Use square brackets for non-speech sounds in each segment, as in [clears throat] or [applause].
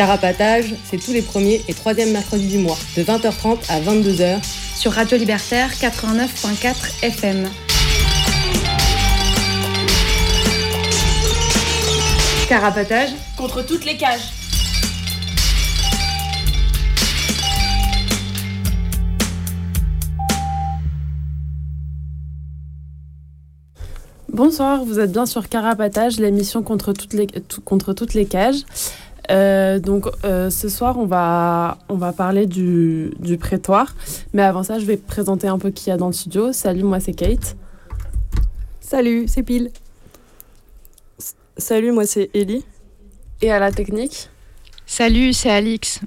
Carapatage, c'est tous les premiers et troisièmes mercredis du mois, de 20h30 à 22h, sur Radio Libertaire 89.4 FM. Carapatage contre toutes les cages. Bonsoir, vous êtes bien sur Carapatage, l'émission contre toutes les, contre toutes les cages. Euh, donc euh, ce soir, on va, on va parler du, du, prétoire. Mais avant ça, je vais présenter un peu qui y a dans le studio. Salut, moi c'est Kate. Salut, c'est Pile. Salut, moi c'est Ellie. Et à la technique? Salut, c'est Alix.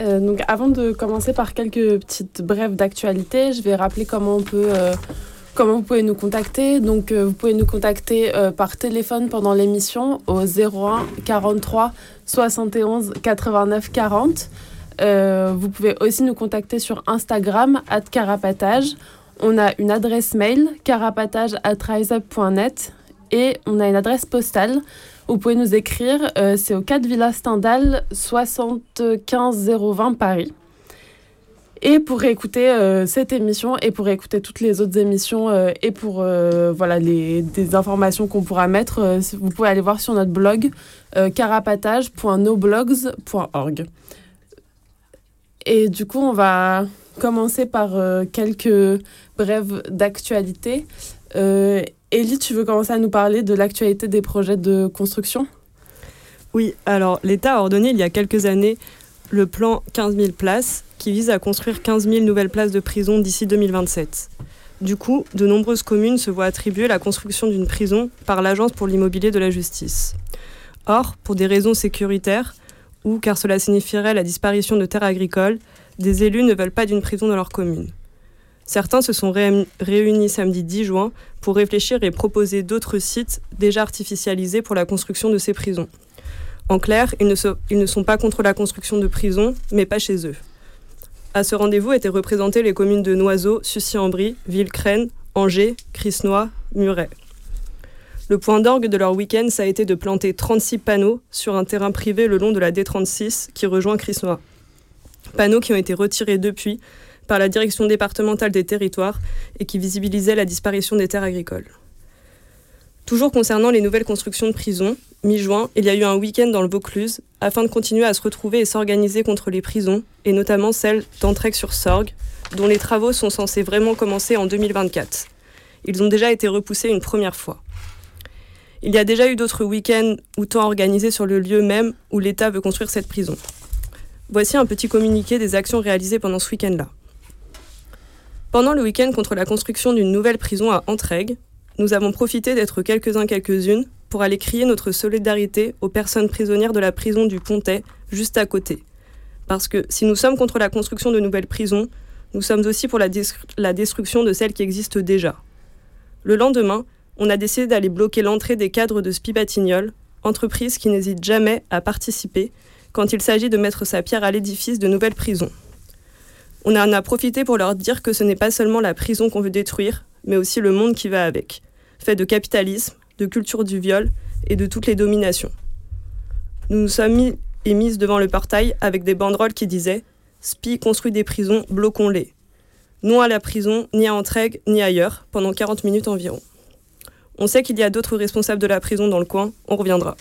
Euh, donc avant de commencer par quelques petites brèves d'actualité, je vais rappeler comment on peut Comment vous pouvez nous contacter Donc, euh, vous pouvez nous contacter euh, par téléphone pendant l'émission au 01 43 71 89 40. vous pouvez aussi nous contacter sur Instagram, at carapatage. On a une adresse mail, carapatage et on a une adresse postale. Vous pouvez nous écrire, euh, c'est au 4 Villa Stendhal, 75 020 Paris. Et pour réécouter euh, cette émission et pour écouter toutes les autres émissions euh, et pour euh, voilà, les, des informations qu'on pourra mettre, vous pouvez aller voir sur notre blog carapatage.noblogs.org. Et du coup, on va commencer par quelques brèves d'actualité. Elie, tu veux commencer à nous parler de l'actualité des projets de construction? Oui, alors l'État a ordonné il y a quelques années le plan 15 000 places qui vise à construire 15 000 nouvelles places de prison d'ici 2027. Du coup, de nombreuses communes se voient attribuer la construction d'une prison par l'Agence pour l'immobilier de la justice. Or, pour des raisons sécuritaires, ou car cela signifierait la disparition de terres agricoles, des élus ne veulent pas d'une prison dans leur commune. Certains se sont réunis samedi 10 juin pour réfléchir et proposer d'autres sites déjà artificialisés pour la construction de ces prisons. En clair, ils ne, sont pas contre la construction de prisons, mais pas chez eux. À ce rendez-vous étaient représentées les communes de Noiseau, Sucy-en-Brie, Villecrène, Angers, Crisnois, Muret. Le point d'orgue de leur week-end, ça a été de planter 36 panneaux sur un terrain privé le long de la D36 qui rejoint Crisnois. Panneaux qui ont été retirés depuis par la direction départementale des territoires et qui visibilisaient la disparition des terres agricoles. Toujours concernant les nouvelles constructions de prisons, mi-juin, il y a eu un week-end dans le Vaucluse afin de continuer à se retrouver et s'organiser contre les prisons, et notamment celle d'Entraigue-sur-Sorgue, dont les travaux sont censés vraiment commencer en 2024. Ils ont déjà été repoussés une première fois. Il y a déjà eu d'autres week-ends ou temps organisés sur le lieu même où l'État veut construire cette prison. Voici un petit communiqué des actions réalisées pendant ce week-end-là. Pendant le week-end contre la construction d'une nouvelle prison à Entraigue, nous avons profité d'être quelques-uns quelques-unes pour aller crier notre solidarité aux personnes prisonnières de la prison du Pontet, juste à côté. Parce que si nous sommes contre la construction de nouvelles prisons, nous sommes aussi pour la, destruction de celles qui existent déjà. Le lendemain, on a décidé d'aller bloquer l'entrée des cadres de Spibatignol, entreprise qui n'hésite jamais à participer quand il s'agit de mettre sa pierre à l'édifice de nouvelles prisons. On en a profité pour leur dire que ce n'est pas seulement la prison qu'on veut détruire, mais aussi le monde qui va avec, fait de capitalisme, de culture du viol et de toutes les dominations. Nous nous sommes mis et mises devant le portail avec des banderoles qui disaient Spi construit des prisons, bloquons-les. Non à la prison, ni à Entraigue, ni ailleurs, pendant 40 minutes environ. On sait qu'il y a d'autres responsables de la prison dans le coin, on reviendra.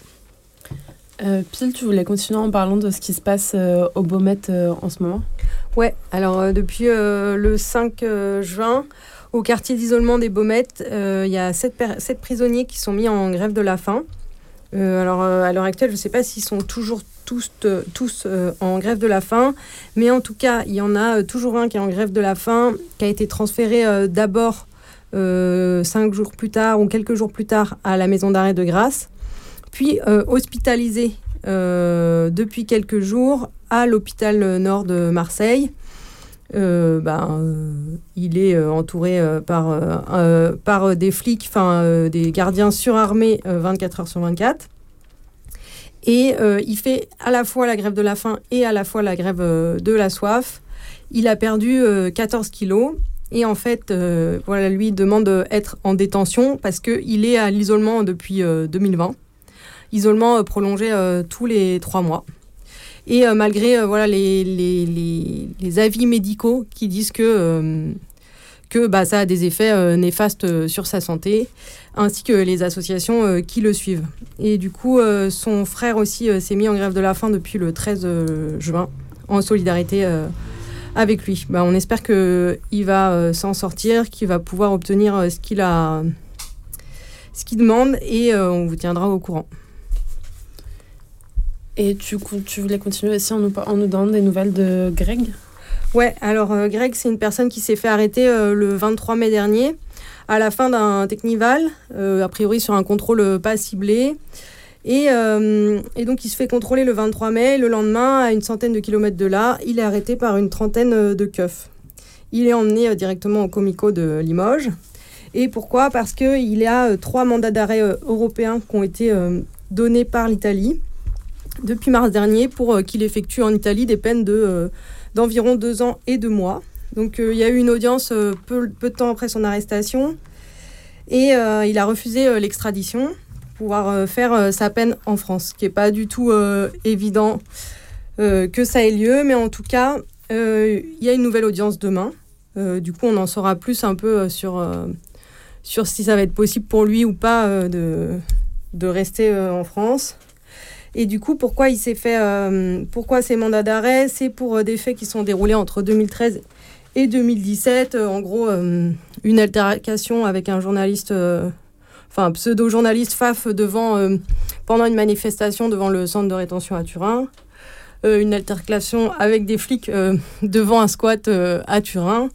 Euh, Pile, tu voulais continuer en parlant de ce qui se passe euh, au Beaumet euh, en ce moment? Ouais, alors depuis le 5 juin, au quartier d'isolement des Baumettes, euh, il y a sept, prisonniers qui sont mis en grève de la faim. Euh, alors, euh, à l'heure actuelle, je ne sais pas s'ils sont toujours tous, en grève de la faim, mais en tout cas, il y en a toujours un qui est en grève de la faim, qui a été transféré d'abord cinq jours plus tard ou quelques jours plus tard à la maison d'arrêt de Grasse, puis hospitalisé depuis quelques jours à l'hôpital nord de Marseille. Ben, il est entouré par, par des flics, enfin des gardiens surarmés 24 heures sur 24. Et il fait à la fois la grève de la faim et à la fois la grève de la soif. Il a perdu 14 kilos et en fait, euh, voilà, lui demande d'être en détention parce qu'il est à l'isolement depuis 2020. Euh, Isolement euh, prolongé tous les trois mois. Et malgré voilà, les, les, les, avis médicaux qui disent que, que bah, ça a des effets néfastes sur sa santé, ainsi que les associations qui le suivent. Et du coup, son frère aussi s'est mis en grève de la faim depuis le 13 juin, en solidarité avec lui. Bah, on espère qu'il va euh, s'en sortir, qu'il va pouvoir obtenir euh, ce qu'il a, ce qu'il demande et euh, on vous tiendra au courant. Et tu, voulais continuer aussi en nous, nous donnant des nouvelles de Greg? Ouais, alors Greg, c'est une personne qui s'est fait arrêter le 23 mai dernier à la fin d'un technival, a priori sur un contrôle pas ciblé. Euh, et, donc il se fait contrôler le 23 mai. Le lendemain, à une centaine de kilomètres de là, il est arrêté par une trentaine euh, de keufs. Il est emmené euh, directement au Comico de Limoges. Et pourquoi? Parce qu'il y a trois mandats d'arrêt européens qui ont été donnés par l'Italie depuis mars dernier pour qu'il effectue en Italie des peines de, d'environ deux ans et deux mois. Donc il y a eu une audience peu, peu, de temps après son arrestation et il a refusé l'extradition pouvoir euh, faire euh, sa peine en France, ce qui n'est pas du tout euh, évident que ça ait lieu, mais en tout cas, il y a une nouvelle audience demain. du coup, on en saura plus un peu sur, sur si ça va être possible pour lui ou pas de, de rester en France. Et du coup, pourquoi il s'est fait, pourquoi ces mandats d'arrêt? C'est pour des faits qui sont déroulés entre 2013 et 2017. en gros, une altercation avec un journaliste enfin pseudo-journaliste FAF devant, euh, pendant une manifestation devant le centre de rétention à Turin. Euh, une altercation avec des flics euh, devant un squat à Turin,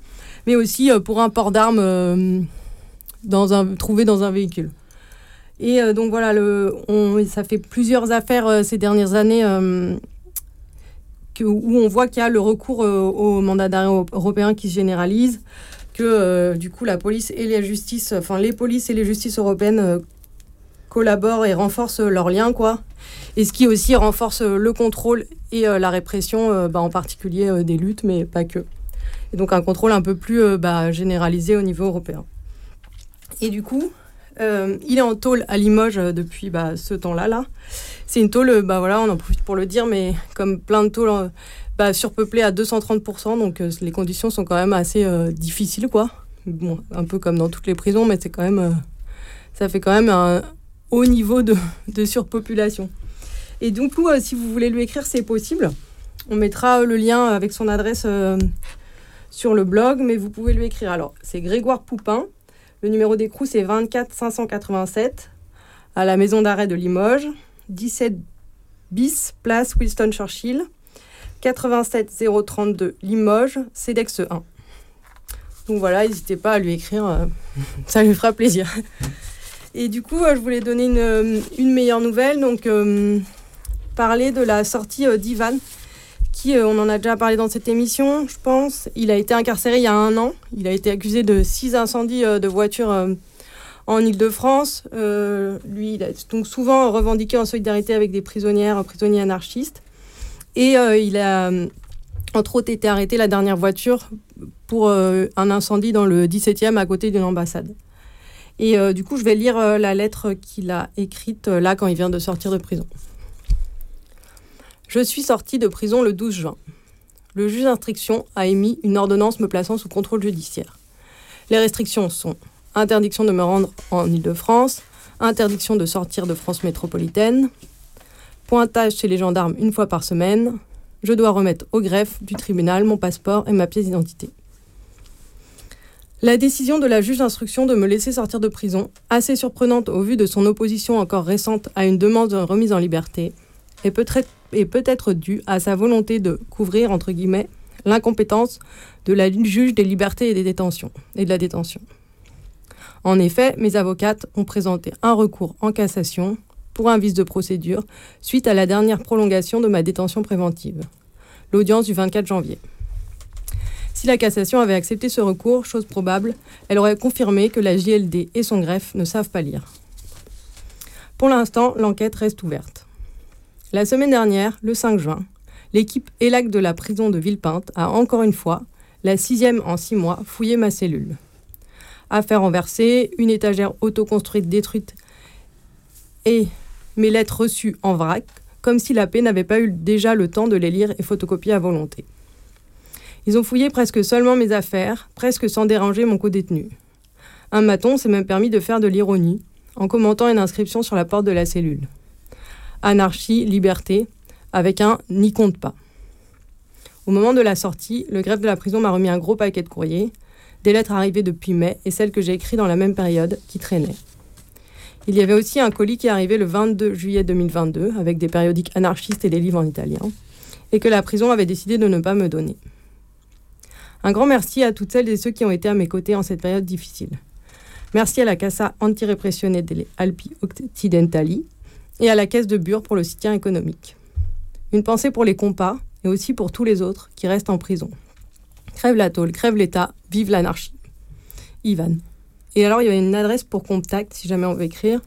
mais aussi pour un port d'armes trouvé dans un véhicule. Et donc voilà, ça fait plusieurs affaires ces dernières années que, où on voit qu'il y a le recours au mandat d'arrêt européen qui se généralise que euh, du coup la police et la justice, enfin les polices et les justices européennes euh, collaborent et renforcent leurs liens, quoi. Et ce qui aussi renforce le contrôle et euh, la répression, bah, en particulier des luttes, mais pas que. Et donc un contrôle un peu plus bah, généralisé au niveau européen. Et du coup, il est en tôle à Limoges depuis bah, ce temps-là. Là. C'est une tôle, bah, voilà, on en profite pour le dire, mais comme plein de tôles bah, surpeuplé à 230%, donc euh, les conditions sont quand même assez euh, difficiles, un peu comme dans toutes les prisons, mais c'est quand même, euh, ça fait quand même un haut niveau de surpopulation. Et donc, si vous voulez lui écrire, c'est possible. On mettra le lien avec son adresse sur le blog, mais vous pouvez lui écrire. Alors, c'est Grégoire Poupin. Le numéro d'écrou, c'est 24 587 à la maison d'arrêt de Limoges, 17 bis, place Winston Churchill. 87 032 Limoges, CEDEX 1. Donc voilà, n'hésitez pas à lui écrire, euh, [laughs] ça lui fera plaisir. Et du coup, euh, je voulais donner une, euh, une meilleure nouvelle, donc parler de la sortie d'Ivan, qui, on en a déjà parlé dans cette émission, je pense. Il a été incarcéré il y a un an. Il a été accusé de six incendies de voitures en Ile-de-France. lui, il a donc souvent revendiqué en solidarité avec des prisonnières, prisonniers anarchistes. Et euh, il a, euh, entre autres, été arrêté la dernière voiture pour euh, un incendie dans le 17e à côté d'une ambassade. Et du coup, je vais lire la lettre qu'il a écrite là quand il vient de sortir de prison. Je suis sorti de prison le 12 juin. Le juge d'instruction a émis une ordonnance me plaçant sous contrôle judiciaire. Les restrictions sont interdiction de me rendre en Ile-de-France, interdiction de sortir de France métropolitaine, Pointage chez les gendarmes une fois par semaine. Je dois remettre au greffe du tribunal mon passeport et ma pièce d'identité. La décision de la juge d'instruction de me laisser sortir de prison, assez surprenante au vu de son opposition encore récente à une demande de remise en liberté, est peut-être due à sa volonté de couvrir, entre guillemets, l'incompétence de la juge des libertés et et de la détention. En effet, mes avocates ont présenté un recours en cassation pour un vice de procédure suite à la dernière prolongation de ma détention préventive. L'audience du 24 janvier. Si la cassation avait accepté ce recours, chose probable, elle aurait confirmé que la JLD et son greffe ne savent pas lire. Pour l'instant, l'enquête reste ouverte. La semaine dernière, le 5 juin, l'équipe ELAC de la prison de Villepinte a encore une fois, la sixième en six mois, fouillé ma cellule. Affaire renversée, une étagère autoconstruite détruite et mes lettres reçues en vrac, comme si la paix n'avait pas eu déjà le temps de les lire et photocopier à volonté. Ils ont fouillé presque seulement mes affaires, presque sans déranger mon co-détenu. Un maton s'est même permis de faire de l'ironie en commentant une inscription sur la porte de la cellule. Anarchie, liberté, avec un n'y compte pas. Au moment de la sortie, le greffe de la prison m'a remis un gros paquet de courriers, des lettres arrivées depuis mai et celles que j'ai écrites dans la même période qui traînaient. Il y avait aussi un colis qui est arrivé le 22 juillet 2022 avec des périodiques anarchistes et des livres en italien, et que la prison avait décidé de ne pas me donner. Un grand merci à toutes celles et ceux qui ont été à mes côtés en cette période difficile. Merci à la Casa Antirepressione delle Alpi Occidentali et à la Caisse de Bure pour le soutien économique. Une pensée pour les compas et aussi pour tous les autres qui restent en prison. Crève la tôle, crève l'État, vive l'anarchie. Ivan. Et alors, il y a une adresse pour contact, si jamais on veut écrire,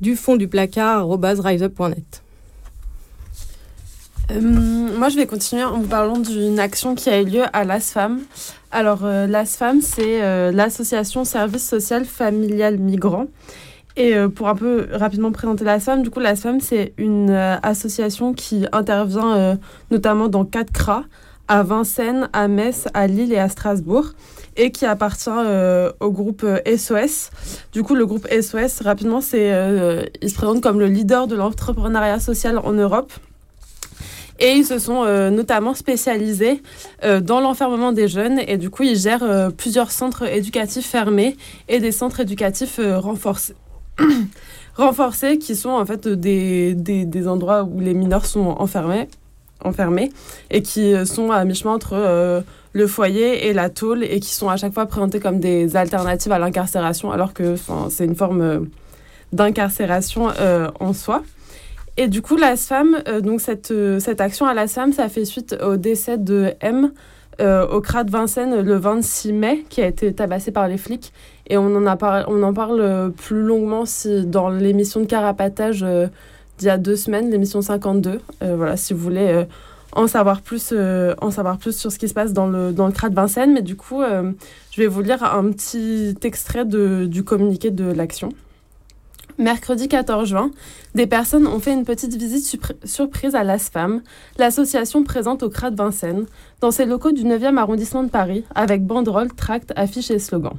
du fond du placard, riseup.net. Euh, moi, je vais continuer en vous parlant d'une action qui a eu lieu à l'ASFAM. Alors, euh, l'ASFAM, c'est euh, l'association Service Social Familial Migrant. Et euh, pour un peu rapidement présenter l'ASFAM, du coup, l'ASFAM, c'est une euh, association qui intervient euh, notamment dans quatre CRA, à Vincennes, à Metz, à Lille et à Strasbourg, et qui appartient au groupe SOS. Du coup, le groupe SOS, rapidement, c'est, euh, il se présente comme le leader de l'entrepreneuriat social en Europe. Et ils se sont notamment spécialisés dans l'enfermement des jeunes. Et du coup, ils gèrent plusieurs centres éducatifs fermés et des centres éducatifs renforcés. [clears throat] renforcés qui sont en fait des, des, endroits où les mineurs sont enfermés, enfermés et qui sont à mi-chemin entre euh, le foyer et la tôle et qui sont à chaque fois présentés comme des alternatives à l'incarcération alors que c'est une forme euh, d'incarcération euh, en soi. Et du coup, la euh, donc cette, euh, cette action à la SFAM, ça fait suite au décès de M euh, au CRA de Vincennes le 26 mai, qui a été tabassé par les flics. Et on en, parle euh, plus longuement si, dans l'émission de carapatage euh, d'il y a deux semaines, l'émission 52. Euh, voilà, si vous voulez en, savoir plus, en savoir plus sur ce qui se passe dans le, dans le CRA de Vincennes. Mais du coup, je vais vous lire un petit extrait de, du communiqué de l'action. Mercredi 14 juin, des personnes ont fait une petite visite surprise à l'ASFAM, l'association présente au CRA de Vincennes, dans ses locaux du 9e arrondissement de Paris, avec banderoles, tracts, affiches et slogans.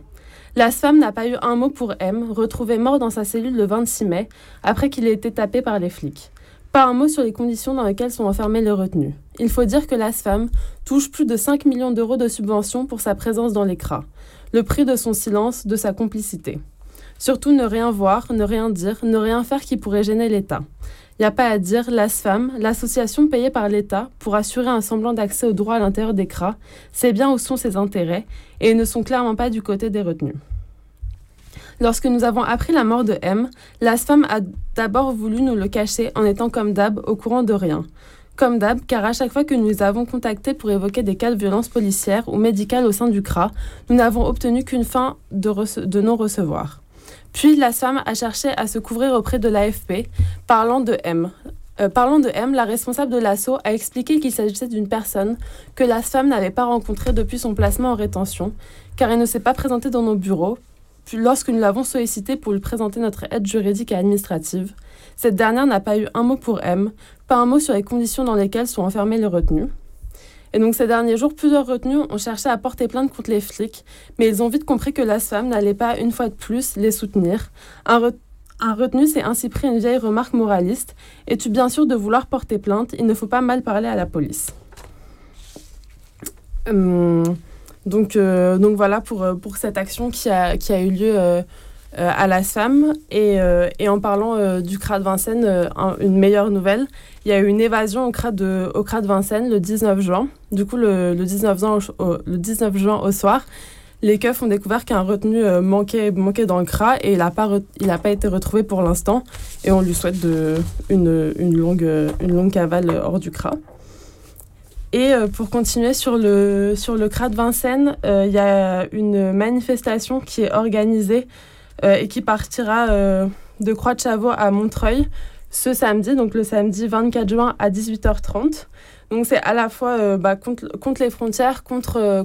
L'ASFAM n'a pas eu un mot pour M, retrouvé mort dans sa cellule le 26 mai, après qu'il ait été tapé par les flics. Pas un mot sur les conditions dans lesquelles sont enfermés les retenus. Il faut dire que l'ASFAM touche plus de 5 millions d'euros de subventions pour sa présence dans les. Le prix de son silence, de sa complicité. Surtout ne rien voir, ne rien dire, ne rien faire qui pourrait gêner l'État. Il n'y a pas à dire, l'ASFAM, l'association payée par l'État pour assurer un semblant d'accès au droit à l'intérieur des CRA, sait bien où sont ses intérêts et ne sont clairement pas du côté des retenus. Lorsque nous avons appris la mort de M, l'ASFAM a d'abord voulu nous le cacher en étant comme d'hab au courant de rien. Comme d'hab, car à chaque fois que nous avons contactés pour évoquer des cas de violence policière ou médicale au sein du CRA, nous n'avons obtenu qu'une fin de non-recevoir. Puis la SFAM a cherché à se couvrir auprès de l'AFP, parlant de M. Euh, parlant de M, la responsable de l'assaut a expliqué qu'il s'agissait d'une personne que la SFAM n'avait pas rencontrée depuis son placement en rétention, car elle ne s'est pas présentée dans nos bureaux, puis lorsque nous l'avons sollicitée pour lui présenter notre aide juridique et administrative. Cette dernière n'a pas eu un mot pour M, pas un mot sur les conditions dans lesquelles sont enfermés les retenus. Et donc ces derniers jours, plusieurs retenus ont cherché à porter plainte contre les flics, mais ils ont vite compris que l'ASFAM n'allait pas, une fois de plus, les soutenir. Un, re- un retenu s'est ainsi pris une vieille remarque moraliste. Es-tu bien sûr de vouloir porter plainte? Il ne faut pas mal parler à la police. Hum, donc, euh, donc voilà pour, euh, pour cette action qui a, qui a eu lieu euh, à la SFAM. Et, en parlant du CRA de Vincennes, un- une meilleure nouvelle, il y a eu une évasion au CRA de, au CRA de Vincennes le 19 juin. Du coup, le, le 19 juin au, le 19 juin au soir, les keufs ont découvert qu'un retenu manquait, manquait dans le CRA et il n'a pas, pas été retrouvé pour l'instant. Et on lui souhaite de, une, une, longue, une longue cavale hors du CRA. Et pour continuer sur le, sur le CRA de Vincennes, il y a une manifestation qui est organisée et qui partira de Croix-de-Chavaux à Montreuil ce samedi, donc le samedi 24 juin à 18h30. Donc c'est à la fois euh, bah, contre, contre, les frontières, contre, euh,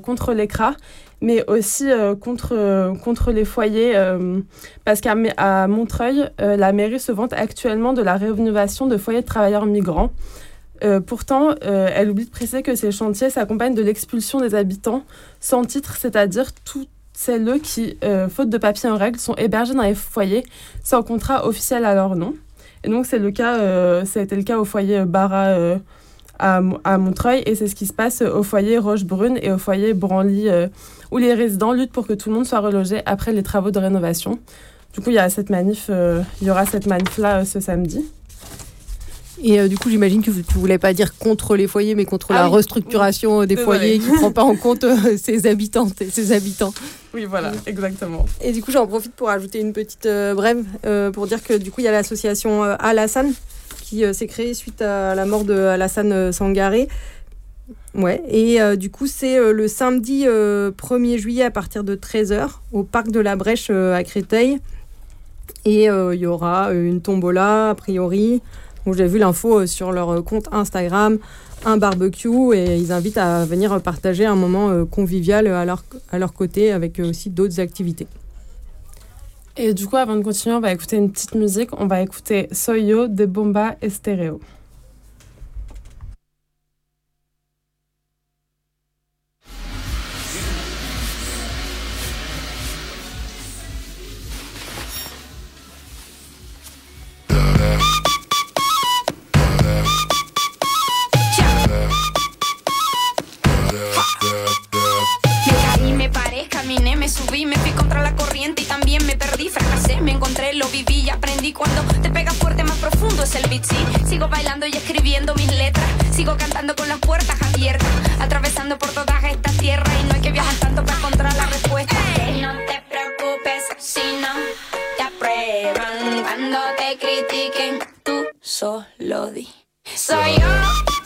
mais aussi euh, contre, contre les foyers. parce qu'à à Montreuil, la mairie se vante actuellement de la rénovation de foyers de travailleurs migrants. pourtant, elle oublie de préciser que ces chantiers s'accompagnent de l'expulsion des habitants sans titre, c'est-à-dire toutes celles qui, faute de papiers en règle, sont hébergés dans les foyers sans contrat officiel à leur nom. Et donc, c'est le cas, euh, ça a été le cas au foyer Barra euh, à, à, Montreuil et c'est ce qui se passe au foyer Rochebrune et au foyer Branly euh, où les résidents luttent pour que tout le monde soit relogé après les travaux de rénovation. Du coup, il y a cette manif, il y aura cette manif là ce samedi. Et euh, du coup, j'imagine que tu voulais pas dire contre les foyers, mais contre ah la restructuration des foyers qui ne prend pas en [laughs] compte euh, ses habitantes et ses habitants. Oui, voilà, exactement. Et du coup, j'en profite pour ajouter une petite euh, brève pour dire que du coup, il y a l'association Alassane qui s'est créée suite à la mort de Alassane Sangaré. Ouais, et du coup, c'est le samedi 1er juillet à partir de 13h au parc de la Brèche à Créteil. Et il y aura une tombola, a priori, j'ai vu l'info euh, sur leur euh, compte Instagram, un barbecue, et ils invitent à venir partager un moment euh, convivial à leur, à leur côté avec aussi d'autres activités. Et du coup, avant de continuer, on va écouter une petite musique. On va écouter Soyo de Bomba me subí, me fui contra la corriente y también me perdí, fracasé, me encontré, lo viví y aprendí. Cuando te pega fuerte, más profundo es el beat, sí. Sigo bailando y escribiendo mis letras, sigo cantando con las puertas abiertas, atravesando por todas estas tierras y no hay que viajar tanto para encontrar la respuesta. No te preocupes si no te aprueban, cuando te critiquen, tú solo di. Soy yo.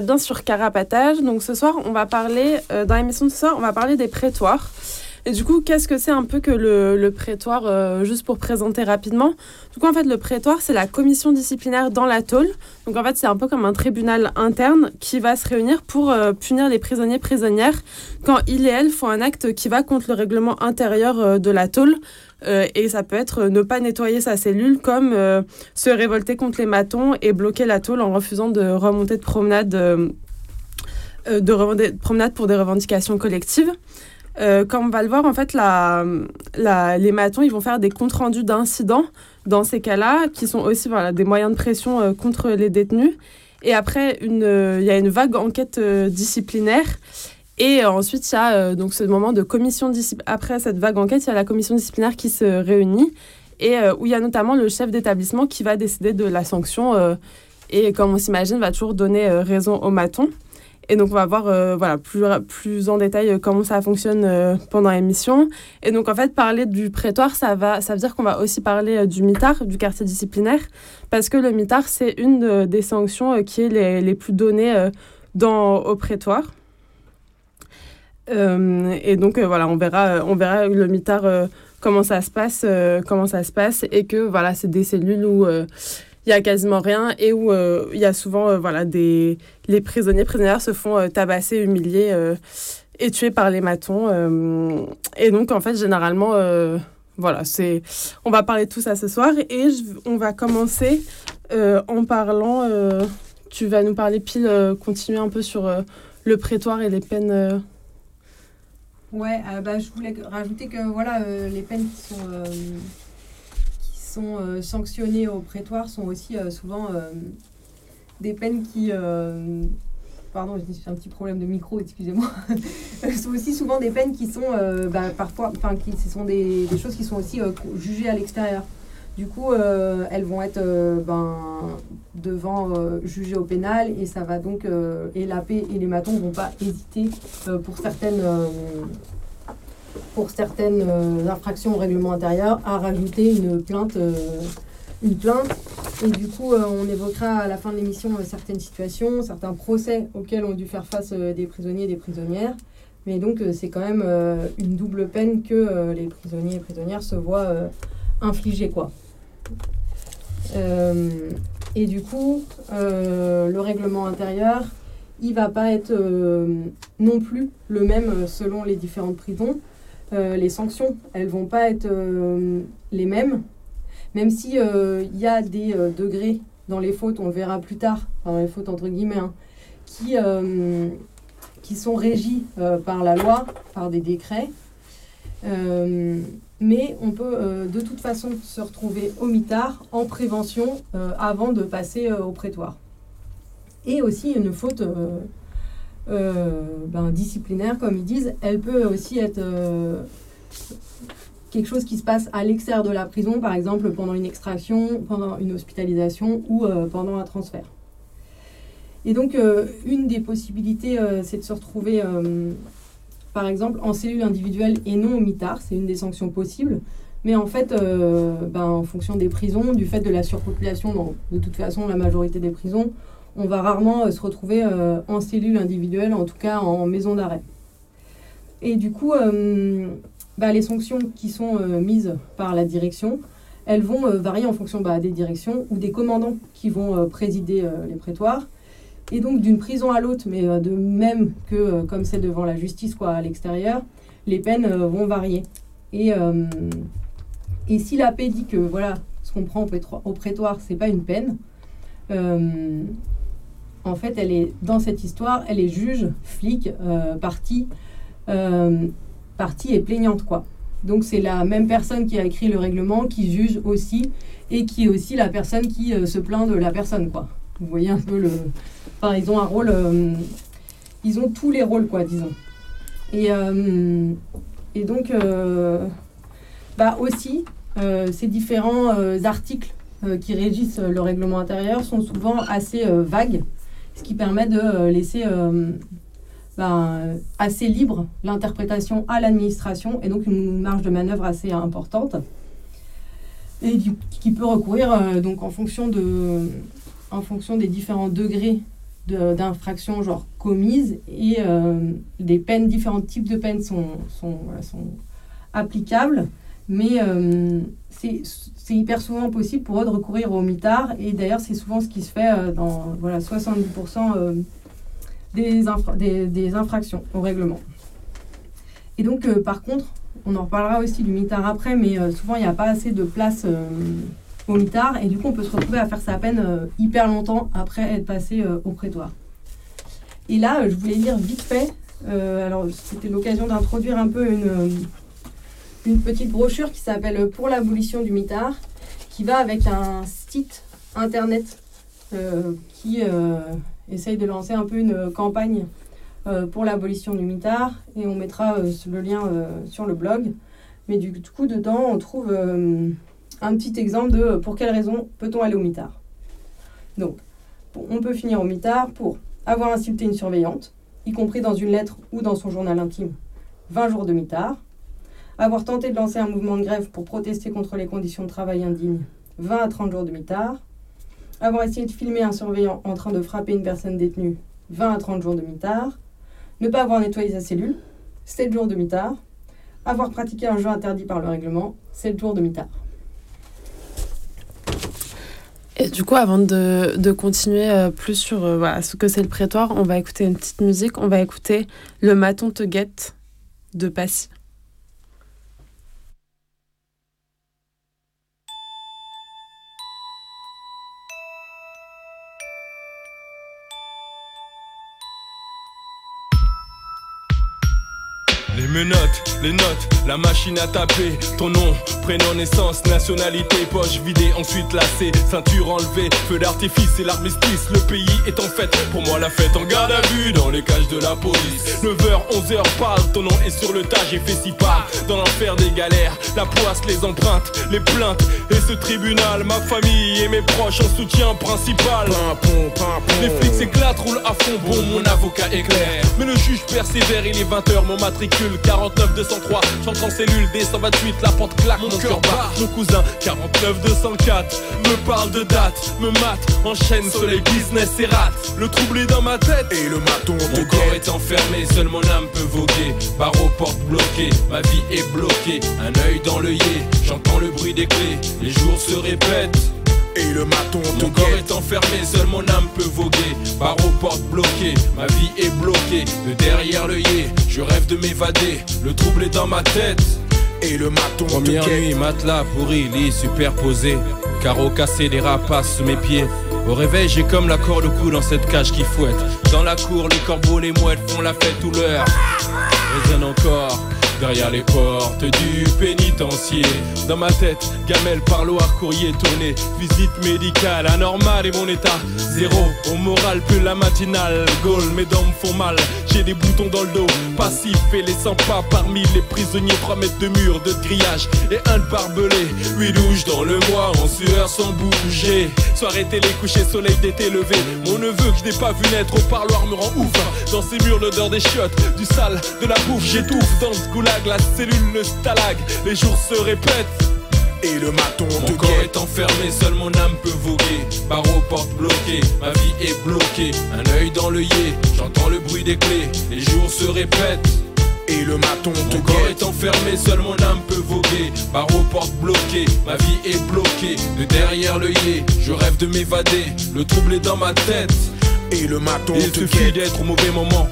Bien sur Carapatage. Donc ce soir, on va parler, euh, dans l'émission de ce soir, on va parler des prétoires. Et du coup, qu'est-ce que c'est un peu que le, le prétoire, euh, juste pour présenter rapidement? Du coup, en fait, le prétoire, c'est la commission disciplinaire dans la tôle. Donc, en fait, c'est un peu comme un tribunal interne qui va se réunir pour euh, punir les prisonniers prisonnières quand ils et elles font un acte qui va contre le règlement intérieur euh, de la tôle. Euh, et ça peut être ne pas nettoyer sa cellule, comme se révolter contre les matons et bloquer la tôle en refusant de remonter de promenade, de, promenade pour des revendications collectives. Comme on va le voir, en fait, les matons, ils vont faire des comptes rendus d'incidents dans ces cas-là, qui sont aussi voilà, des moyens de pression euh, contre les détenus. Et après, euh, il y a une vague enquête euh, disciplinaire. Et ensuite, il y a donc ce moment de commission disciplinaire. Après cette vague enquête, il y a la commission disciplinaire qui se réunit et où il y a notamment le chef d'établissement qui va décider de la sanction et, comme on s'imagine, va toujours donner raison au maton. Et donc, on va voir euh, voilà, plus, plus en détail euh, comment ça fonctionne euh, pendant l'émission. Et donc, en fait, parler du prétoire, ça, va, ça veut dire qu'on va aussi parler du mitard, du quartier disciplinaire, parce que le mitard, c'est une de- des sanctions qui est les, les plus données dans, au prétoire. Et donc, voilà, on verra, on verra le mitard, comment ça se passe, comment ça se passe, et que, voilà, c'est des cellules où... euh, il y a quasiment rien et où euh, il y a souvent euh, voilà des les prisonniers prisonnières se font euh, tabasser humilier euh, et tuer par les matons euh, et donc en fait généralement euh, voilà c'est on va parler de tout ça ce soir et on va commencer euh, en parlant euh, tu vas nous parler pile euh, continuer un peu sur euh, le prétoire et les peines euh, Ouais, euh, bah, je voulais rajouter que voilà, euh, les peines qui sont, euh, sont euh, sanctionnées au prétoire sont aussi euh, souvent euh, des peines qui. pardon, j'ai un petit problème de micro, excusez-moi. [laughs] sont aussi souvent des peines qui sont bah, parfois. Enfin, qui ce sont des, des choses qui sont aussi jugées à l'extérieur. Du coup, elles vont être ben, devant jugées au pénal et ça va donc et la paix et les matons vont pas hésiter pour certaines pour certaines euh, infractions au règlement intérieur à rajouter une plainte euh, une plainte. Et du coup euh, on évoquera à la fin de l'émission certaines situations certains procès auxquels ont dû faire face des prisonniers et des prisonnières. Mais donc c'est quand même une double peine que les prisonniers et prisonnières se voient infliger quoi. Et du coup, le règlement intérieur, il va pas être non plus le même selon les différentes prisons. Euh, les sanctions, elles vont pas être euh, les mêmes, même si euh, y a des degrés dans les fautes, on le verra plus tard, les fautes entre guillemets, hein, qui, qui sont régies par la loi, par des décrets. Mais on peut de toute façon se retrouver au mitard en prévention avant de passer au prétoire. Et aussi une faute ben, disciplinaire, comme ils disent, elle peut aussi être euh, quelque chose qui se passe à l'extérieur de la prison, par exemple pendant une extraction, pendant une hospitalisation ou euh, pendant un transfert. Et donc, euh, une des possibilités, euh, c'est de se retrouver euh, par exemple, en cellule individuelle et non au mitard, c'est une des sanctions possibles. Mais en fait, euh, ben, en fonction des prisons, du fait de la surpopulation, de toute façon la majorité des prisons, on va rarement euh, se retrouver euh, en cellule individuelle, en tout cas en maison d'arrêt. Et du coup, euh, ben, les sanctions qui sont mises par la direction, elles vont varier en fonction bah, des directions ou des commandants qui vont présider les prétoires. Et donc d'une prison à l'autre, mais de même que comme c'est devant la justice quoi, à l'extérieur, les peines vont varier. Et, si la paix dit que voilà, ce qu'on prend au prétoire, prétoire c'est pas une peine, en fait, elle est dans cette histoire, elle est juge, flic, euh, partie, euh, partie et plaignante quoi. Donc c'est la même personne qui a écrit le règlement qui juge aussi et qui est aussi la personne qui euh, se plaint de la personne quoi. Vous voyez un peu le. Enfin, ils ont un rôle. ils ont tous les rôles, quoi, disons. Et, et donc, bah aussi, ces différents articles qui régissent le règlement intérieur sont souvent assez vagues, ce qui permet de euh, laisser euh, ben, assez libre l'interprétation à l'administration et donc une marge de manœuvre assez importante. Et qui peut recourir euh, donc en fonction de en fonction des différents degrés de- d'infraction genre commises et des peines, différents types de peines sont, sont, sont applicable, mais c'est hyper souvent possible pour eux de recourir au mitard. Et d'ailleurs, c'est souvent ce qui se fait dans voilà, 70% des, des, infractions au règlement. Et donc, par contre, on en reparlera aussi du mitard après, mais souvent, il n'y a pas assez de place au mitard. Et du coup, on peut se retrouver à faire sa peine hyper longtemps après être passé au prétoire. Et là, je voulais lire vite fait. alors, c'était l'occasion d'introduire un peu une, une petite brochure qui s'appelle Pour l'abolition du mitard, qui va avec un site internet qui essaye de lancer un peu une campagne pour l'abolition du mitard. Et on mettra le lien sur le blog. Mais du coup, dedans, on trouve un petit exemple de pour quelles raisons peut-on aller au mitard. Donc, on peut finir au mitard pour avoir insulté une surveillante, y compris dans une lettre ou dans son journal intime, 20 jours de mitard, avoir tenté de lancer un mouvement de grève pour protester contre les conditions de travail indignes, 20 à 30 jours de mitard, avoir essayé de filmer un surveillant en train de frapper une personne détenue, 20 à 30 jours de mitard, ne pas avoir nettoyé sa cellule, 7 jours de mitard, avoir pratiqué un jeu interdit par le règlement, 7 jours de mitard. Et du coup, avant de, continuer euh, plus sur euh, ce que c'est le prétoire, on va écouter une petite musique. On va écouter Le Maton te guette de Passy. Les menottes, les notes, la machine à taper, ton nom, prénom, naissance, nationalité, poche vidée, ensuite lacée, ceinture enlevée, feu d'artifice et l'armistice, le pays est en fête, pour moi la fête en garde à vue dans les cages de la police. 9h, 11h, parle, ton nom est sur le tas, j'ai fait si pas dans l'enfer des galères, la poisse, les empreintes, les plaintes, et ce tribunal, ma famille et mes proches en soutien principal. Les flics s'éclatent, roulent à fond, bon, mon avocat est clair, mais le juge persévère, il est 20h, mon matricule 49 203 J'entre en cellule D128 La porte claque Mon, cœur bat. Mon cousin 49 204 Me parle de date Me mate Enchaîne soleil business et rate. Le trouble est dans ma tête. Et le maton Mon corps est enfermé Seule mon âme peut voguer. Barreau porte bloquée Ma vie est bloquée. Un œil dans l'œillet J'entends le bruit des clés. Les jours se répètent et le maton Mon corps est enfermé, seule mon âme peut voguer. Barreau porte bloquée, ma vie est bloquée. De derrière l'œillet, je rêve de m'évader. Le trouble est dans ma tête. Et le maton Première nuit, matelas pourri, lit superposé. Carreau cassé, des rapaces sous mes pieds. Au réveil, j'ai comme la corde au cou dans cette cage qui fouette. Dans la cour, les corbeaux, les mouettes font la fête tout l'heure. Résonne encore derrière les portes du pénitencier. Dans ma tête, gamelle, parloir, courrier tourné, visite médicale, anormale et mon état zéro. Au moral, plus la matinale, Gaulle, mes dents me font mal. J'ai des boutons dans le dos, passif et les 100 pas parmi les prisonniers. 3 mètres de mur, de grillage et un de barbelé. 8 douches dans le mois, en sueur sans bouger. Soirée télé, coucher, soleil d'été levé. Mon neveu que je n'ai pas vu naître au parloir me rend ouf. Dans ces murs, l'odeur des chiottes, du sale, de la bouffe. J'étouffe dans ce goulag, la cellule, le stalag. Les jours se répètent. Et le maton Mon corps est enfermé, seule mon âme peut voguer. Barreau porte bloquée, ma vie est bloquée. Un œil dans l'œillet, j'entends le bruit des clés. Les jours se répètent. Et le maton Mon corps est enfermé, seule mon âme peut voguer. Barreau porte bloquée, ma vie est bloquée. De derrière l'œillet, je rêve de m'évader. Le trouble est dans ma tête. Et le maton Il suffit d'être au mauvais moment,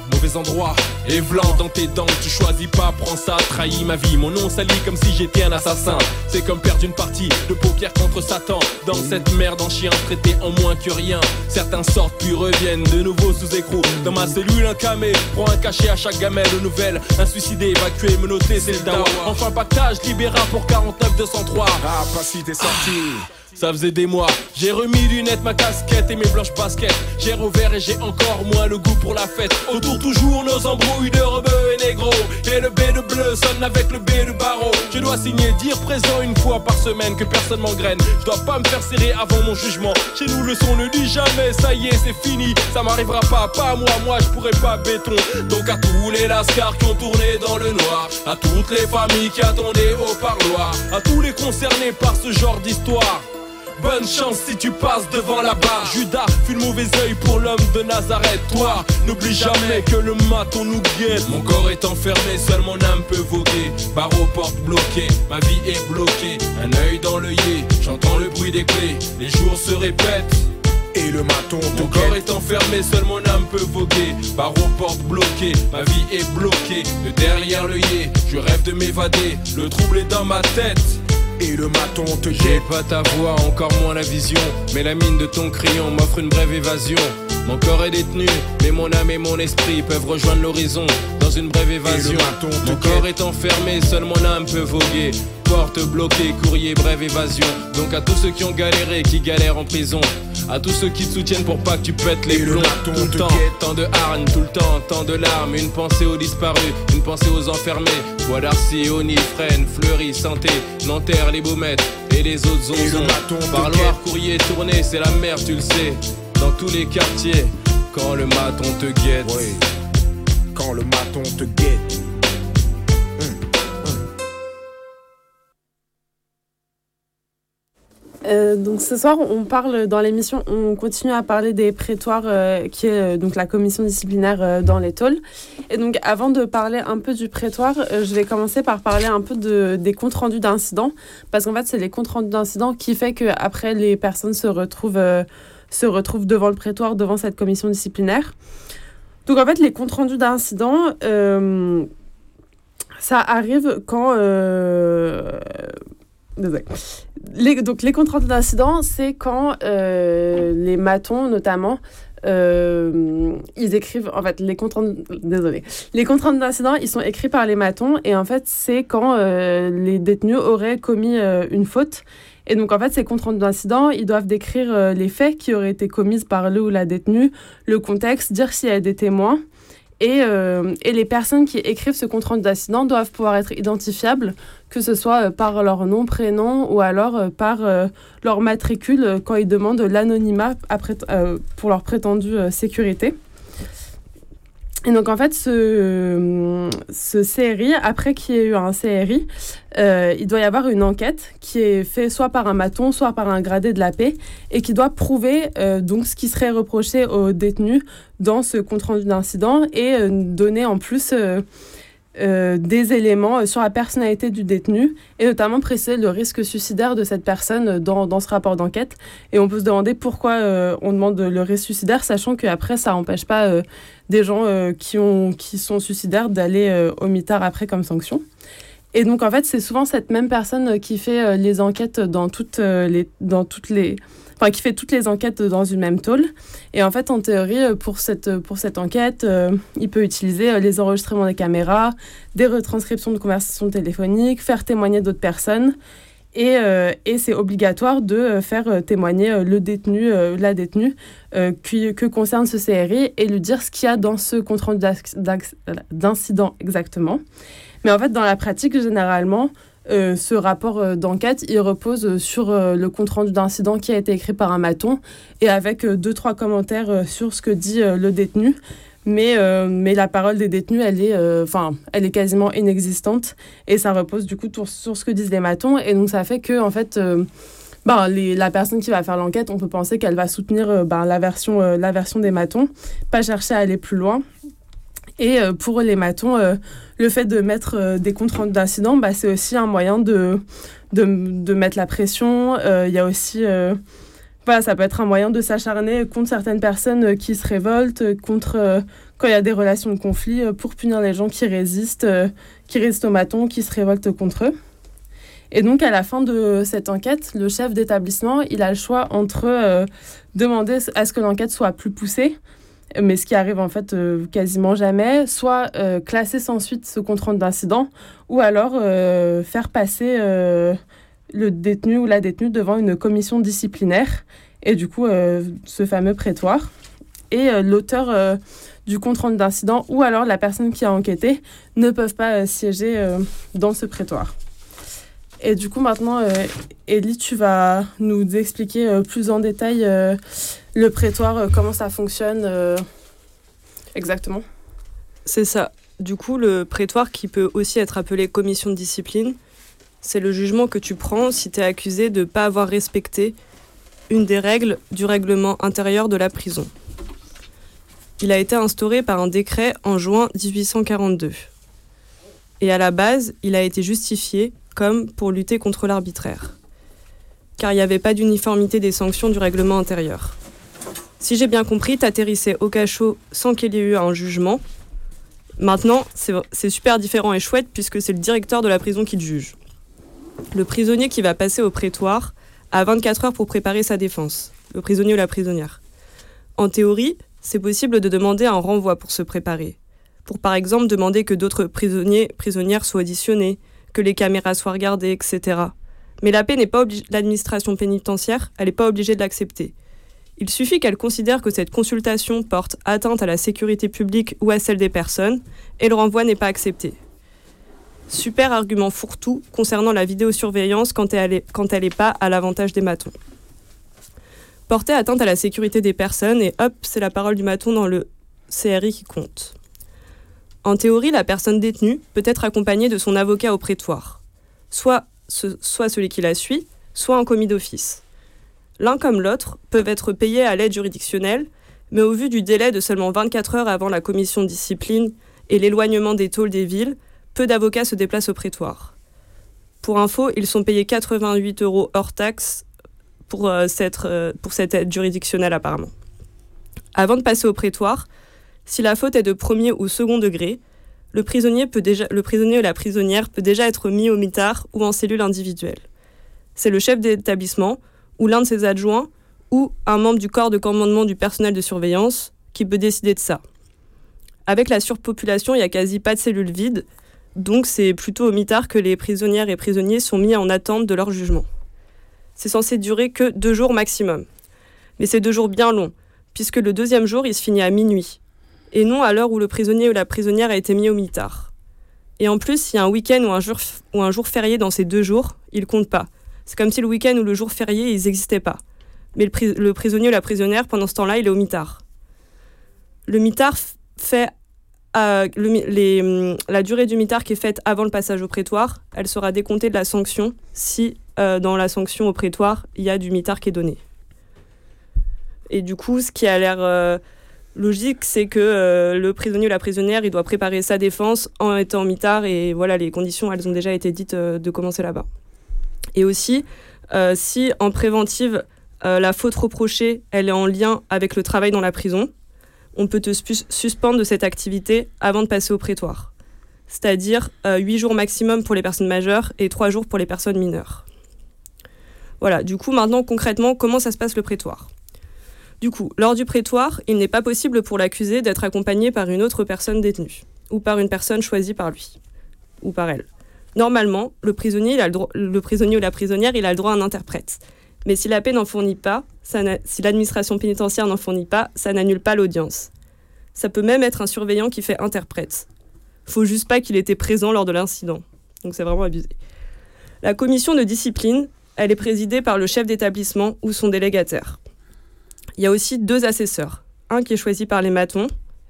Et blanc dans tes dents, tu choisis pas, prends ça, trahis ma vie. Mon nom sali comme si j'étais un assassin. C'est comme perdre une partie de poker contre Satan. Dans cette merde en chien traité en moins que rien. Certains sortent puis reviennent de nouveau sous écrou. Dans ma cellule un camé, prends un cachet à chaque gamelle nouvelle Un suicidé, évacué, menotté, c'est le dawa. Enfin pactage, libéra pour 49 203 Ah pas si t'es sorti ça faisait des mois, j'ai remis lunettes, ma casquette et mes blanches baskets. J'ai revers et j'ai encore moins le goût pour la fête. Autour toujours nos embrouilles de rebeux et négro. Et le B de bleu sonne avec le B de barreau. Je dois signer, dire présent une fois par semaine que personne m'engraine. Je dois pas me faire serrer avant mon jugement. Chez nous le son ne dit jamais, ça y est, c'est fini. Ça m'arrivera pas, pas moi, moi je pourrais pas béton. Donc à tous les lascars qui ont tourné dans le noir, à toutes les familles qui attendaient au parloir, à tous les concernés par ce genre d'histoire. Bonne chance si tu passes devant la barre. Judas fut le mauvais œil pour l'homme de Nazareth. Toi, n'oublie jamais que le maton nous guette. Mon corps est enfermé, seule mon âme peut voguer. Barre aux portes bloquées, ma vie est bloquée. Un œil dans l'œillet, j'entends le bruit des clés. Les jours se répètent et le maton Mon corps est enfermé, seul mon âme peut voguer Barreaux portes bloquées, ma vie est bloquée De derrière l'œillet, je rêve de m'évader Le trouble est dans ma tête et le maton te J'ai pas ta voix, encore moins la vision Mais la mine de ton crayon m'offre une brève évasion mon corps est détenu, mais mon âme et mon esprit peuvent rejoindre l'horizon dans une brève évasion. Mon corps est enfermé, seul mon âme peut voguer. Porte bloquée, courrier, brève évasion. Donc à tous ceux qui ont galéré, qui galèrent en prison, à tous ceux qui te soutiennent pour pas que tu pètes les plombs. Tout le temps, tant de hargne, tout le temps, tant de larmes. Une pensée aux disparus, une pensée aux enfermés. Bois d'Arcy, Onifrène, Fleury, Santé. Nanterre, les Baumettes et les autres zonzons Parloir, courrier, tourné, c'est la mer, tu le sais. Dans tous les quartiers, quand le maton te guette. Quand le maton te guette Euh, donc ce soir, on parle dans l'émission, on continue à parler des prétoires, euh, qui est euh, donc la commission disciplinaire dans les tôles. Et donc avant de parler un peu du prétoire, je vais commencer par parler un peu de, des comptes rendus d'incidents, parce qu'en fait c'est les comptes rendus d'incidents qui fait que après les personnes se retrouvent se retrouvent devant le prétoire, devant cette commission disciplinaire. Donc en fait les comptes rendus d'incidents ça arrive quand Désolé. Les, donc, les rendus d'incident, c'est quand euh, les matons, notamment, euh, ils écrivent, en fait, les désolé, les d'incident, ils sont écrits par les matons, et en fait, c'est quand euh, les détenus auraient commis une faute. Et donc, en fait, ces rendus d'incident, ils doivent décrire les faits qui auraient été commis par le ou la détenue, le contexte, dire s'il y a des témoins. Et, et, les personnes qui écrivent ce compte rendu d'incident doivent pouvoir être identifiables que ce soit euh, par leur nom, prénom ou alors euh, par euh, leur matricule quand ils demandent l'anonymat pour leur prétendue sécurité. Et donc en fait, ce, ce CRI, après qu'il y ait eu un CRI, il doit y avoir une enquête qui est faite soit par un maton, soit par un gradé de la paix, et qui doit prouver donc ce qui serait reproché aux détenus dans ce compte rendu d'incident et donner en plus euh, des éléments euh, sur la personnalité du détenu et notamment préciser le risque suicidaire de cette personne dans, dans ce rapport d'enquête. Et on peut se demander pourquoi euh, on demande le risque suicidaire, sachant qu'après, ça n'empêche pas des gens qui, ont, qui sont suicidaires d'aller au mitard après comme sanction. Et donc, en fait, c'est souvent cette même personne qui fait les enquêtes dans toutes les, dans toutes les, qui fait toutes les enquêtes dans une même tôle. Et en fait, en théorie, euh, pour cette, euh, pour cette enquête, euh, il peut utiliser les enregistrements des caméras, des retranscriptions de conversations téléphoniques, faire témoigner d'autres personnes. Et, et c'est obligatoire de faire témoigner le détenu, la détenue, qui, que concerne ce CRI et lui dire ce qu'il y a dans ce compte rendu d'incident exactement. Mais en fait, dans la pratique, généralement, euh, ce rapport euh, d'enquête, il repose sur euh, le compte-rendu d'incident qui a été écrit par un maton et avec deux, trois commentaires sur ce que dit le détenu. Mais, mais la parole des détenus, elle est, enfin elle est quasiment inexistante et ça repose du coup sur, ce que disent les matons. Et donc ça fait que, en fait, ben, les, la personne qui va faire l'enquête, on peut penser qu'elle va soutenir ben, la, version, la version des matons, pas chercher à aller plus loin. Et euh, pour les matons, euh, le fait de mettre euh, des comptes rendus d'incidents, bah, c'est aussi un moyen de, de, de mettre la pression. Il y a aussi voilà, ça peut être un moyen de s'acharner contre certaines personnes qui se révoltent, contre quand il y a des relations de conflit, pour punir les gens qui résistent, qui résistent aux matons, qui se révoltent contre eux. Et donc, à la fin de cette enquête, le chef d'établissement, il a le choix entre demander à ce que l'enquête soit plus poussée, mais ce qui arrive en fait euh, quasiment jamais, soit euh, classer sans suite ce compte rendu d'incident, ou alors euh, faire passer le détenu ou la détenue devant une commission disciplinaire, et du coup ce fameux prétoire. Et l'auteur du compte rendu d'incident ou alors la personne qui a enquêté ne peuvent pas siéger dans ce prétoire. Et du coup, maintenant, euh, Ellie, tu vas nous expliquer euh, plus en détail euh, le prétoire, comment ça fonctionne exactement. C'est ça. Du coup, le prétoire, qui peut aussi être appelé commission de discipline, c'est le jugement que tu prends si tu es accusé de ne pas avoir respecté une des règles du règlement intérieur de la prison. Il a été instauré par un décret en juin 1842. Et à la base, il a été justifié comme pour lutter contre l'arbitraire. Car il n'y avait pas d'uniformité des sanctions du règlement intérieur. Si j'ai bien compris, t'atterrissais au cachot sans qu'il y ait eu un jugement. Maintenant, c'est super différent et chouette puisque c'est le directeur de la prison qui te juge. Le prisonnier qui va passer au prétoire a 24 heures pour préparer sa défense, le prisonnier ou la prisonnière. En théorie, c'est possible de demander un renvoi pour se préparer. Pour par exemple demander que d'autres prisonniers, prisonnières soient auditionnés, que les caméras soient regardées, etc. Mais la paix n'est pas l'administration pénitentiaire, elle n'est pas obligée de l'accepter. Il suffit qu'elle considère que cette consultation porte atteinte à la sécurité publique ou à celle des personnes, et le renvoi n'est pas accepté. Super argument fourre-tout concernant la vidéosurveillance quand elle n'est pas à l'avantage des matons. Porter atteinte à la sécurité des personnes et hop, c'est la parole du maton dans le CRI qui compte. En théorie, la personne détenue peut être accompagnée de son avocat au prétoire, soit, celui qui la suit, soit un commis d'office. L'un comme l'autre peuvent être payés à l'aide juridictionnelle, mais au vu du délai de seulement 24 heures avant la commission discipline et l'éloignement des tôles des villes, peu d'avocats se déplacent au prétoire. Pour info, ils sont payés 88 euros hors taxe euh, euh, pour cette aide juridictionnelle apparemment. Avant de passer au prétoire, si la faute est de premier ou second degré, le prisonnier, peut ou la prisonnière peut déjà être mis au mitard ou en cellule individuelle. C'est le chef d'établissement ou l'un de ses adjoints ou un membre du corps de commandement du personnel de surveillance qui peut décider de ça. Avec la surpopulation, il n'y a quasi pas de cellules vides, donc c'est plutôt au mitard que les prisonnières et prisonniers sont mis en attente de leur jugement. C'est censé durer que deux jours maximum. Mais c'est deux jours bien longs, puisque le deuxième jour, il se finit à minuit et non à l'heure où le prisonnier ou la prisonnière a été mis au mitard. Et en plus, s'il y a un week-end ou un jour, ou un jour férié dans ces deux jours, il compte pas. C'est comme si le week-end ou le jour férié, ils n'existaient pas. Mais le, prisonnier ou la prisonnière, pendant ce temps-là, il est au mitard. Le fait euh, hum, la durée du mitard qui est faite avant le passage au prétoire, elle sera décomptée de la sanction si euh, dans la sanction au prétoire, il y a du mitard qui est donné. Et du coup, ce qui a l'air euh, logique, c'est que euh, le prisonnier ou la prisonnière, il doit préparer sa défense en étant mitard et voilà, les conditions, elles ont déjà été dites euh, de commencer là-bas. Et aussi, euh, si en préventive, la faute reprochée, elle est en lien avec le travail dans la prison, on peut te suspendre de cette activité avant de passer au prétoire. C'est-à-dire 8 jours maximum pour les personnes majeures et 3 jours pour les personnes mineures. Voilà, du coup, maintenant, concrètement, comment ça se passe le prétoire? Du coup, lors du prétoire, il n'est pas possible pour l'accusé d'être accompagné par une autre personne détenue, ou par une personne choisie par lui, ou par elle. Normalement, le prisonnier, ou la prisonnière, il a le droit à un interprète. Mais si la paix n'en fournit pas, si l'administration pénitentiaire n'en fournit pas, ça n'annule pas l'audience. Ça peut même être un surveillant qui fait interprète. Faut juste pas qu'il était présent lors de l'incident. Donc c'est vraiment abusé. La commission de discipline, elle est présidée par le chef d'établissement ou son délégataire. Il y a aussi deux assesseurs, un qui est choisi par les matons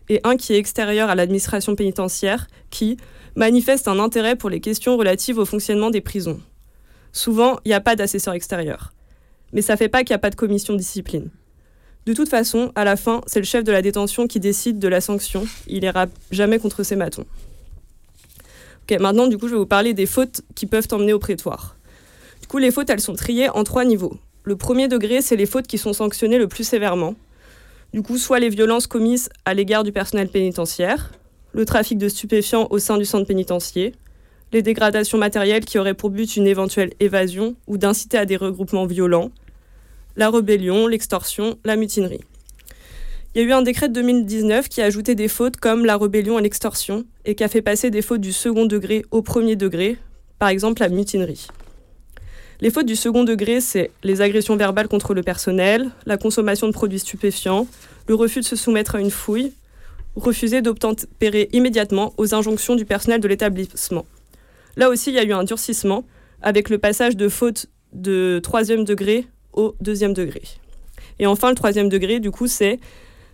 et un qui est extérieur à l'administration pénitentiaire, qui manifeste un intérêt pour les questions relatives au fonctionnement des prisons. Souvent, il n'y a pas d'assesseur extérieur. Mais ça ne fait pas qu'il n'y a pas de commission discipline. De toute façon, à la fin, c'est le chef de la détention qui décide de la sanction. Il n'ira jamais contre ses matons. Maintenant, du coup, je vais vous parler des fautes qui peuvent emmener au prétoire. Du coup, les fautes, sont triées en trois niveaux. Le premier degré, c'est les fautes qui sont sanctionnées le plus sévèrement. Du coup, soit les violences commises à l'égard du personnel pénitentiaire, le trafic de stupéfiants au sein du centre pénitentiaire, les dégradations matérielles qui auraient pour but une éventuelle évasion ou d'inciter à des regroupements violents, la rébellion, l'extorsion, la mutinerie. Il y a eu un décret de 2019 qui a ajouté des fautes comme la rébellion et l'extorsion et qui a fait passer des fautes du second degré au premier degré, par exemple la mutinerie. Les fautes du second degré, c'est les agressions verbales contre le personnel, la consommation de produits stupéfiants, le refus de se soumettre à une fouille, refuser d'obtempérer immédiatement aux injonctions du personnel de l'établissement. Là aussi, il y a eu un durcissement avec le passage de fautes de troisième degré au deuxième degré. Et enfin, le troisième degré, du coup, c'est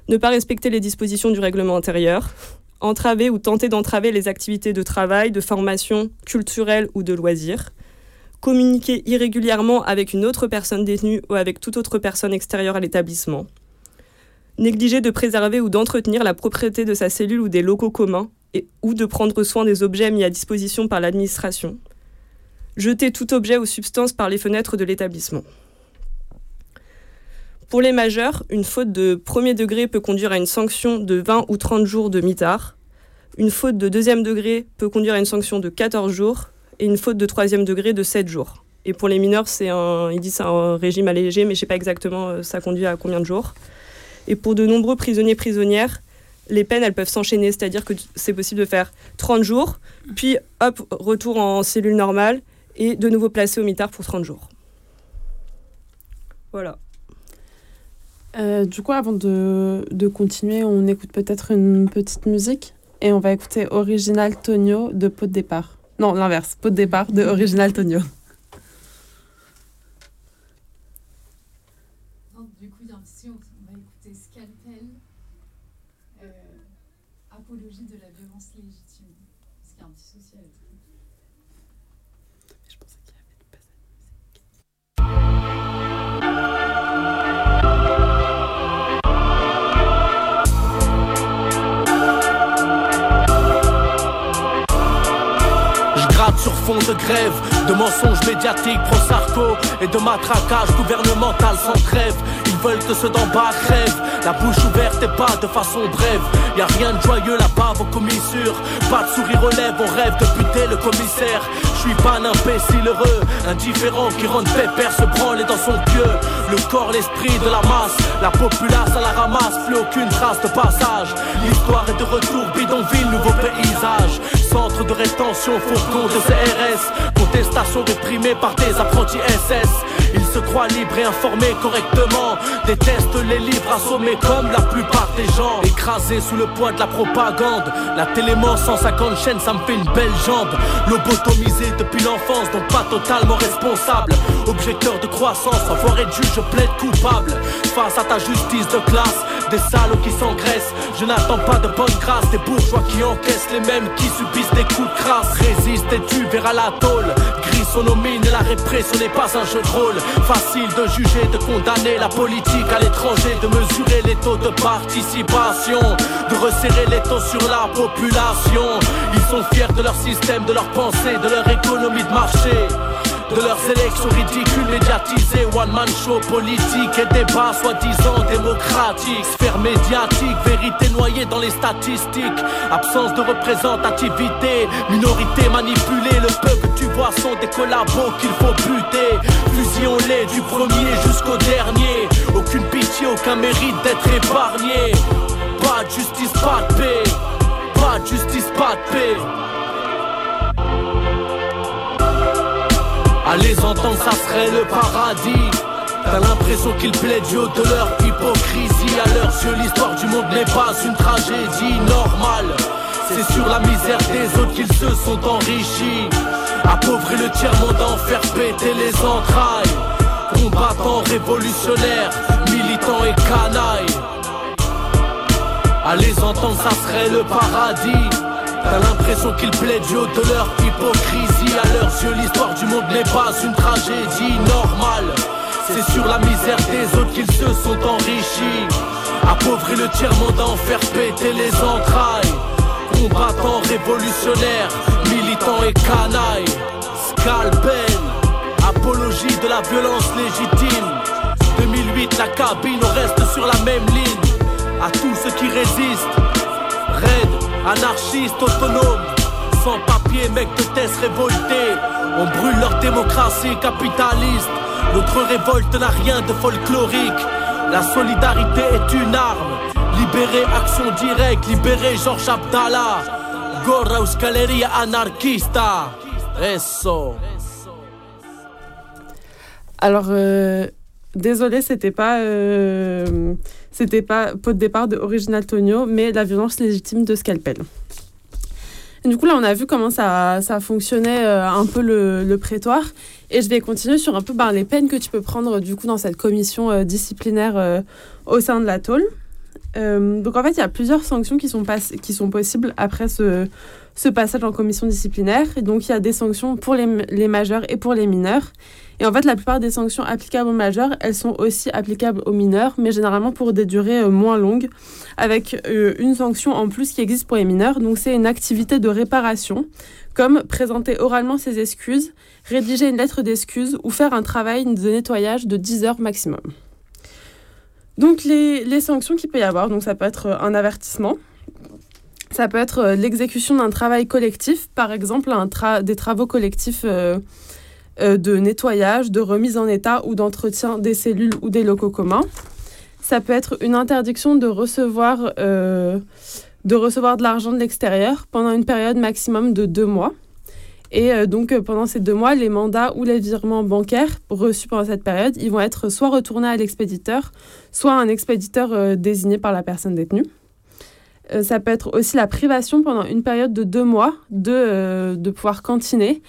ne pas respecter les dispositions du règlement intérieur, entraver ou tenter d'entraver les activités de travail, de formation culturelle ou de loisirs, communiquer irrégulièrement avec une autre personne détenue ou avec toute autre personne extérieure à l'établissement, négliger de préserver ou d'entretenir la propriété de sa cellule ou des locaux communs, ou de prendre soin des objets mis à disposition par l'administration, jeter tout objet ou substance par les fenêtres de l'établissement. Pour les majeurs, une faute de premier degré peut conduire à une sanction de 20 ou 30 jours de mitard. Une faute de deuxième degré peut conduire à une sanction de 14 jours et une faute de troisième degré de 7 jours. Et pour les mineurs, c'est un, ils disent un régime allégé, mais je ne sais pas exactement euh, ça conduit à combien de jours. Et pour de nombreux prisonniers prisonnières, les peines elles peuvent s'enchaîner, c'est-à-dire que c'est possible de faire 30 jours, puis hop, retour en cellule normale et de nouveau placé au mitard pour 30 jours. Voilà. Euh, du coup, avant de, de continuer, on écoute peut-être une petite musique et on va écouter Original Tonio de Pot de départ. Non, l'inverse, Pot de départ de Original Tonio. De grève, de mensonges médiatiques pro-sarco et de matraquage gouvernemental sans trêve. Ils veulent que ceux d'en bas crèvent, la bouche ouverte et pas de façon brève. Y a rien de joyeux là-bas, vos commissures. Pas de sourire aux lèvres, on rêve de buter le commissaire. Je suis pas un imbécile heureux, indifférent qui rend pépère se branler dans son pieu. Le corps, l'esprit de la masse, la populace à la ramasse, plus aucune trace de passage. L'histoire est de retour, bidonville, nouveau paysage. Centre de rétention, fourgon de CRS. Contestation réprimée par des apprentis SS. Ils se croient libres et informés correctement. Détestent les livres assommés comme la plupart des gens. Écrasés sous le poids de la propagande. La télémon 150 chaînes, ça me fait une belle jambe. Lobotomisé depuis l'enfance, donc pas totalement responsable. Objecteur de croissance, enfoiré de juge, je plaide coupable. Face à ta justice de classe, des salauds qui s'engraissent. Je n'attends pas de bonne grâce, des bourgeois qui encaissent les mêmes qui subissent des coups de crasse. Résiste et tu verras la tôle. Gris nos mines et la répression n'est pas un jeu de rôle. Facile de juger, de condamner la politique à l'étranger, de mesurer les taux de participation, de resserrer les taux sur la population. Ils sont fiers de leur système, de leur pensée, de leur économie de marché de leurs élections ridicules médiatisées, one man show politique et débat soi-disant démocratique, sphère médiatique, vérité noyée dans les statistiques, absence de représentativité, minorité manipulée, le peu que tu vois sont des collabos qu'il faut buter, fusillons-les du premier jusqu'au dernier, aucune pitié, aucun mérite d'être épargné, pas de justice, pas de paix, pas de justice, pas de paix. À les entendre, ça serait le paradis. T'as l'impression qu'ils plaident du haut de leur hypocrisie. À leurs l'histoire du monde n'est pas une tragédie normale. C'est sur la misère des autres qu'ils se sont enrichis. Appauvrir le tiers-monde, en faire péter les entrailles. Combattants révolutionnaires, militants et canailles. À les entendre, ça serait le paradis. T'as l'impression qu'ils plaident du haut de leur hypocrisie À leurs yeux l'histoire du monde n'est pas une tragédie normale. C'est sur la misère des autres qu'ils se sont enrichis. Appauvrir le tiers-monde, en faire péter les entrailles. Combattants révolutionnaires, militants et canailles. Scalpel, apologie de la violence légitime. 2008, la cabine, on reste sur la même ligne. À tous ceux qui résistent, raid Anarchistes autonomes, sans mecs de test révoltés. On brûle leur démocratie capitaliste. Notre révolte n'a rien de folklorique. La solidarité est une arme. Libérer action directe, libérer Georges Abdallah. Gorra Galeria anarchista. Eso. Alors, euh, désolé, c'était pas. Euh, c'était pas pot de départ de Original Tonio, mais la violence légitime de Scalpel. Du coup, là, on a vu comment ça, ça fonctionnait euh, un peu le, prétoire. Et je vais continuer sur un peu ben, les peines que tu peux prendre du coup dans cette commission euh, disciplinaire euh, au sein de la tôle. Euh, donc en fait, il y a plusieurs sanctions qui sont, possibles après ce, passage en commission disciplinaire. Et donc il y a des sanctions pour les, les, majeurs et pour les mineurs. Et en fait, la plupart des sanctions applicables aux majeurs, elles sont aussi applicables aux mineurs, mais généralement pour des durées euh, moins longues, avec euh, une sanction en plus qui existe pour les mineurs. Donc c'est une activité de réparation, comme présenter oralement ses excuses, rédiger une lettre d'excuses ou faire un travail de nettoyage de 10 heures maximum. Donc les, les sanctions qu'il peut y avoir, donc ça peut être un avertissement, ça peut être euh, l'exécution d'un travail collectif, par exemple un des travaux collectifs euh, euh, de nettoyage, de remise en état ou d'entretien des cellules ou des locaux communs. Ça peut être une interdiction de recevoir, de, recevoir de l'argent de l'extérieur pendant une période maximum de deux mois. Et euh, donc, euh, pendant ces deux mois, les mandats ou les virements bancaires reçus pendant cette période, ils vont être soit retournés à l'expéditeur, soit à un expéditeur euh, désigné par la personne détenue. ça peut être aussi la privation pendant une période de deux mois de, de pouvoir cantiner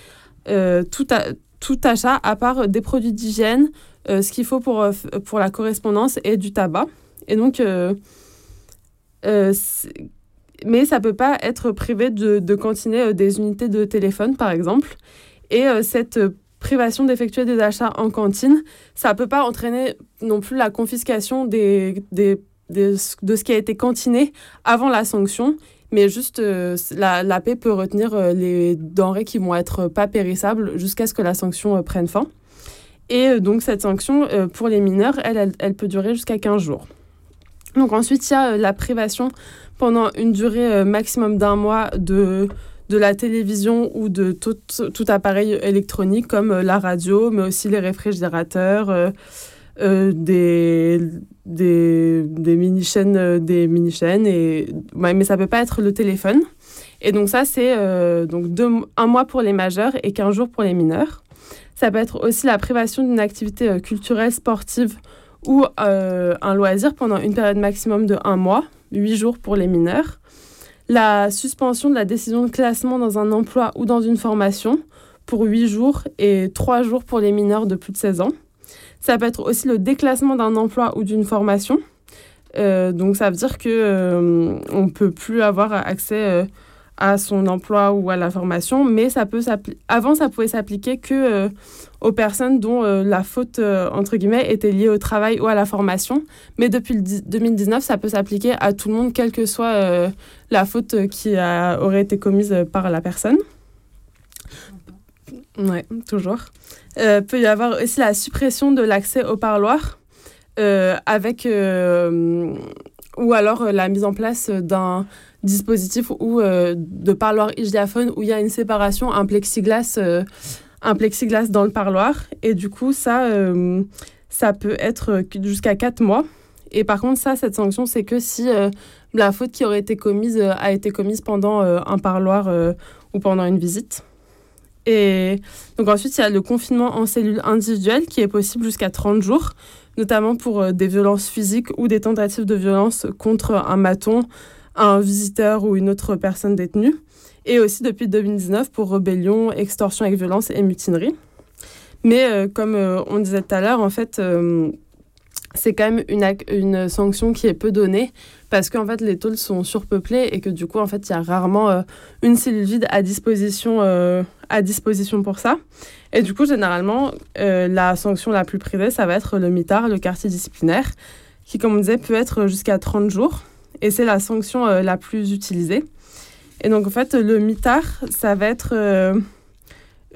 tout, tout achat à part des produits d'hygiène, ce qu'il faut pour, pour la correspondance et du tabac. Et donc, mais ça peut pas être privé de, de cantiner euh, des unités de téléphone, par exemple. Et euh, cette euh, privation d'effectuer des achats en cantine, ça peut pas entraîner non plus la confiscation des, des, de ce qui a été cantiné avant la sanction, mais juste la, la paix peut retenir les denrées qui vont être pas périssables jusqu'à ce que la sanction prenne fin. Et donc cette sanction, pour les mineurs, elle, elle, elle peut durer jusqu'à 15 jours. Donc ensuite, il y a la privation pendant une durée euh, maximum d'un mois de, de la télévision ou de tout, tout, appareil électronique comme euh, la radio, mais aussi les réfrigérateurs, euh, des, des, des mini-chaînes, des mini-chaînes. Et, mais ça peut pas être le téléphone. Et donc ça, c'est donc deux, un mois pour les majeurs et 15 jours pour les mineurs. Ça peut être aussi la privation d'une activité culturelle, sportive ou un loisir pendant une période maximum de un mois 8 jours pour les mineurs. La suspension de la décision de classement dans un emploi ou dans une formation pour 8 jours et 3 jours pour les mineurs de plus de 16 ans. Ça peut être aussi le déclassement d'un emploi ou d'une formation. Euh, donc ça veut dire que euh, on peut plus avoir accès euh, à son emploi ou à la formation, mais ça peut avant ça pouvait s'appliquer que euh, aux personnes dont euh, la faute euh, entre guillemets était liée au travail ou à la formation, mais depuis le 2019 ça peut s'appliquer à tout le monde quelle que soit la faute qui a, aurait été commise par la personne. Ouais, toujours. peut y avoir aussi la suppression de l'accès au parloir avec ou alors la mise en place d'un dispositif ou euh, de parloir hygiaphone où il y a une séparation, un plexiglas, euh, un plexiglas dans le parloir. Et du coup, ça, euh, ça peut être jusqu'à 4 mois. Et par contre, ça, cette sanction, c'est que si la faute qui aurait été commise a été commise pendant un parloir ou pendant une visite. Et donc ensuite, il y a le confinement en cellule individuelle qui est possible jusqu'à 30 jours, notamment pour des violences physiques ou des tentatives de violence contre un maton, un visiteur ou une autre personne détenue, et aussi depuis 2019 pour rébellion, extorsion avec violence et mutinerie. Mais euh, comme euh, on disait tout à l'heure, en fait, euh, c'est quand même une, une sanction qui est peu donnée parce qu'en fait, les tôles sont surpeuplées et que du coup, en fait, il y a rarement une cellule vide à disposition, à disposition pour ça. Et du coup, généralement, la sanction la plus privée, ça va être le mitard, le quartier disciplinaire, qui, comme on disait, peut être jusqu'à 30 jours et c'est la sanction euh, la plus utilisée. Et donc, en fait, le mitard, ça va être euh,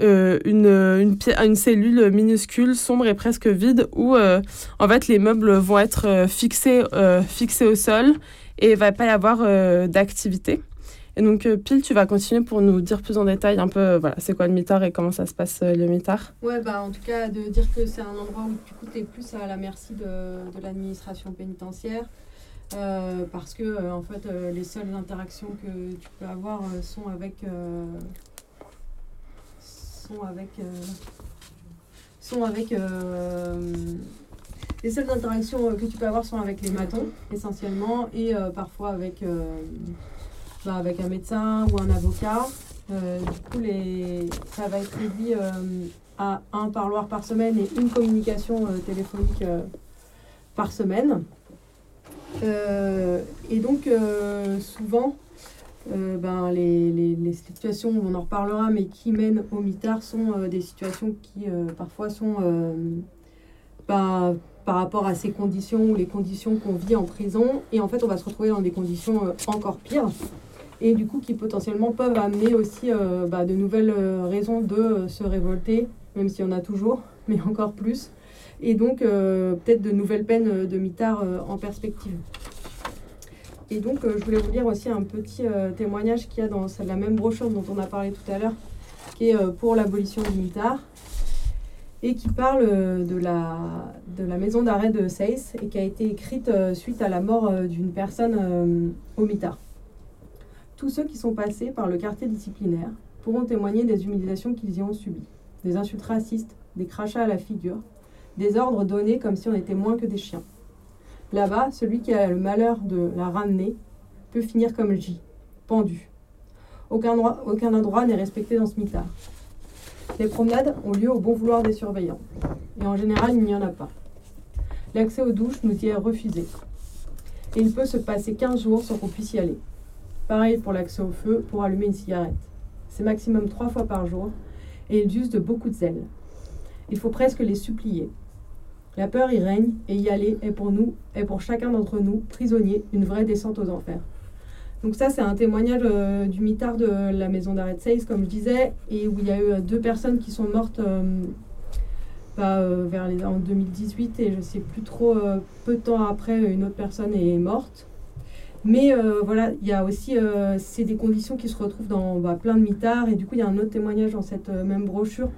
euh, une, une, cellule minuscule, sombre et presque vide, où, en fait, les meubles vont être fixés, fixés au sol et il ne va pas y avoir d'activité. Et donc, Pile, tu vas continuer pour nous dire plus en détail un peu, voilà, c'est quoi le mitard et comment ça se passe le mitard? Ouais, bah, en tout cas, de dire que c'est un endroit où tu es plus à la merci de, de l'administration pénitentiaire. Euh, parce que euh, en fait euh, les seules interactions que tu peux avoir sont avec sont avec sont avec les seules interactions que tu peux avoir sont avec les matons essentiellement et parfois avec bah, avec un médecin ou un avocat. Du coup les ça va être réduit à un parloir par semaine et une communication téléphonique par semaine et donc, souvent, ben, les, les, situations, on en reparlera, mais qui mènent au mitard sont des situations qui parfois sont ben, par rapport à ces conditions ou les conditions qu'on vit en prison. Et en fait, on va se retrouver dans des conditions encore pires et du coup qui potentiellement peuvent amener aussi euh, bah, de nouvelles euh, raisons de euh, se révolter, même s'il y en a toujours, mais encore plus, et donc peut-être de nouvelles peines de mitard en perspective. Et donc je voulais vous lire aussi un petit témoignage qu'il y a dans la même brochure dont on a parlé tout à l'heure, qui est pour l'abolition du mitard, et qui parle de la, de la maison d'arrêt de Seyss, et qui a été écrite suite à la mort d'une personne au mitard. Tous ceux qui sont passés par le quartier disciplinaire pourront témoigner des humiliations qu'ils y ont subies, des insultes racistes, des crachats à la figure, des ordres donnés comme si on était moins que des chiens. Là-bas, celui qui a le malheur de la ramener peut finir comme J, pendu. Aucun, droit, aucun endroit n'est respecté dans ce mitard. Les promenades ont lieu au bon vouloir des surveillants, et en général, il n'y en a pas. L'accès aux douches nous y est refusé. Et il peut se passer 15 jours sans qu'on puisse y aller. Pareil pour l'accès au feu pour allumer une cigarette. C'est maximum trois fois par jour et ils usent de beaucoup de zèle. Il faut presque les supplier. La peur y règne et y aller est pour nous, est pour chacun d'entre nous, prisonniers, une vraie descente aux enfers. Donc ça, c'est un témoignage euh, du mitard de la maison d'arrêt de comme je disais, et où il y a eu euh, deux personnes qui sont mortes euh, bah, vers les, en 2018, et je ne sais plus trop, peu de temps après, une autre personne est morte. Mais voilà, il y a aussi, c'est des conditions qui se retrouvent dans bah, plein de mitards. Et du coup, il y a un autre témoignage dans cette même brochure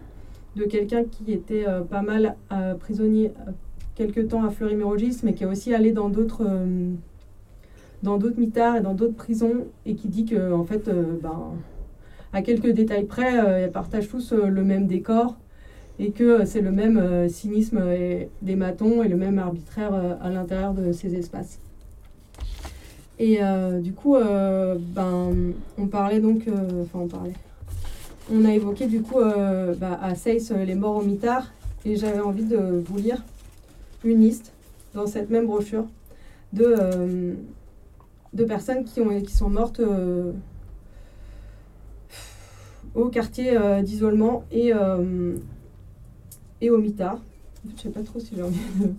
de quelqu'un qui était pas mal prisonnier quelque temps à Fleury-Mérogis, mais qui est aussi allé dans d'autres dans d'autres mitards et dans d'autres prisons, et qui dit que en fait, ben, à quelques détails près, ils partagent tous le même décor et que c'est le même cynisme des matons et le même arbitraire à l'intérieur de ces espaces. Et euh, du coup, euh, ben, on parlait donc, euh, enfin on parlait, on a évoqué du coup bah, à Seyss les morts au mitard, et j'avais envie de vous lire une liste dans cette même brochure de, de personnes qui, ont, qui sont mortes au quartier d'isolement et, et au mitard. Je sais pas trop si j'ai envie de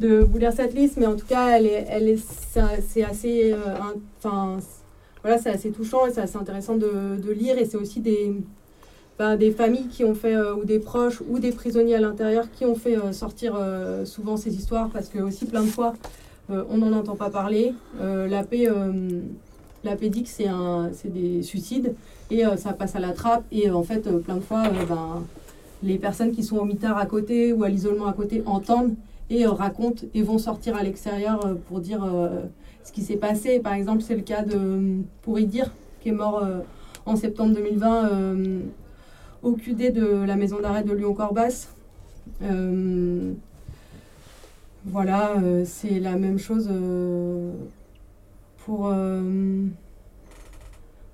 de vous lire cette liste, mais en tout cas, elle est, elle est, c'est assez, euh, voilà, c'est assez touchant et c'est assez intéressant de, de lire. Et c'est aussi des, ben, des familles qui ont fait, euh, ou des proches, ou des prisonniers à l'intérieur qui ont fait euh, sortir souvent ces histoires, parce que aussi plein de fois, on n'en entend pas parler. la paix, dit que c'est un, c'est des suicides et ça passe à la trappe. Et en fait, plein de fois, ben, les personnes qui sont au mitard à côté ou à l'isolement à côté entendent et euh, racontent et vont sortir à l'extérieur euh, pour dire euh, ce qui s'est passé. Par exemple, c'est le cas de Pourridir, qui est mort en septembre 2020 au QD de la maison d'arrêt de Lyon-Corbas. voilà, c'est la même chose pour,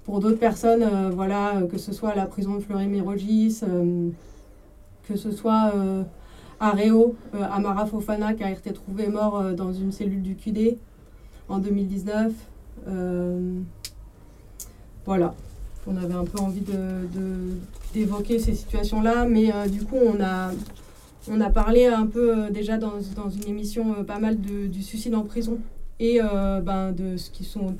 pour d'autres personnes, voilà, que ce soit à la prison de Fleury-Mérogis, que ce soit à euh, Amara Fofana qui a été trouvé mort euh, dans une cellule du QD en 2019. Euh, voilà, on avait un peu envie de, ces situations-là, mais du coup on a, on a parlé un peu déjà dans, dans une émission pas mal du suicide en prison et ben, de ce qui sont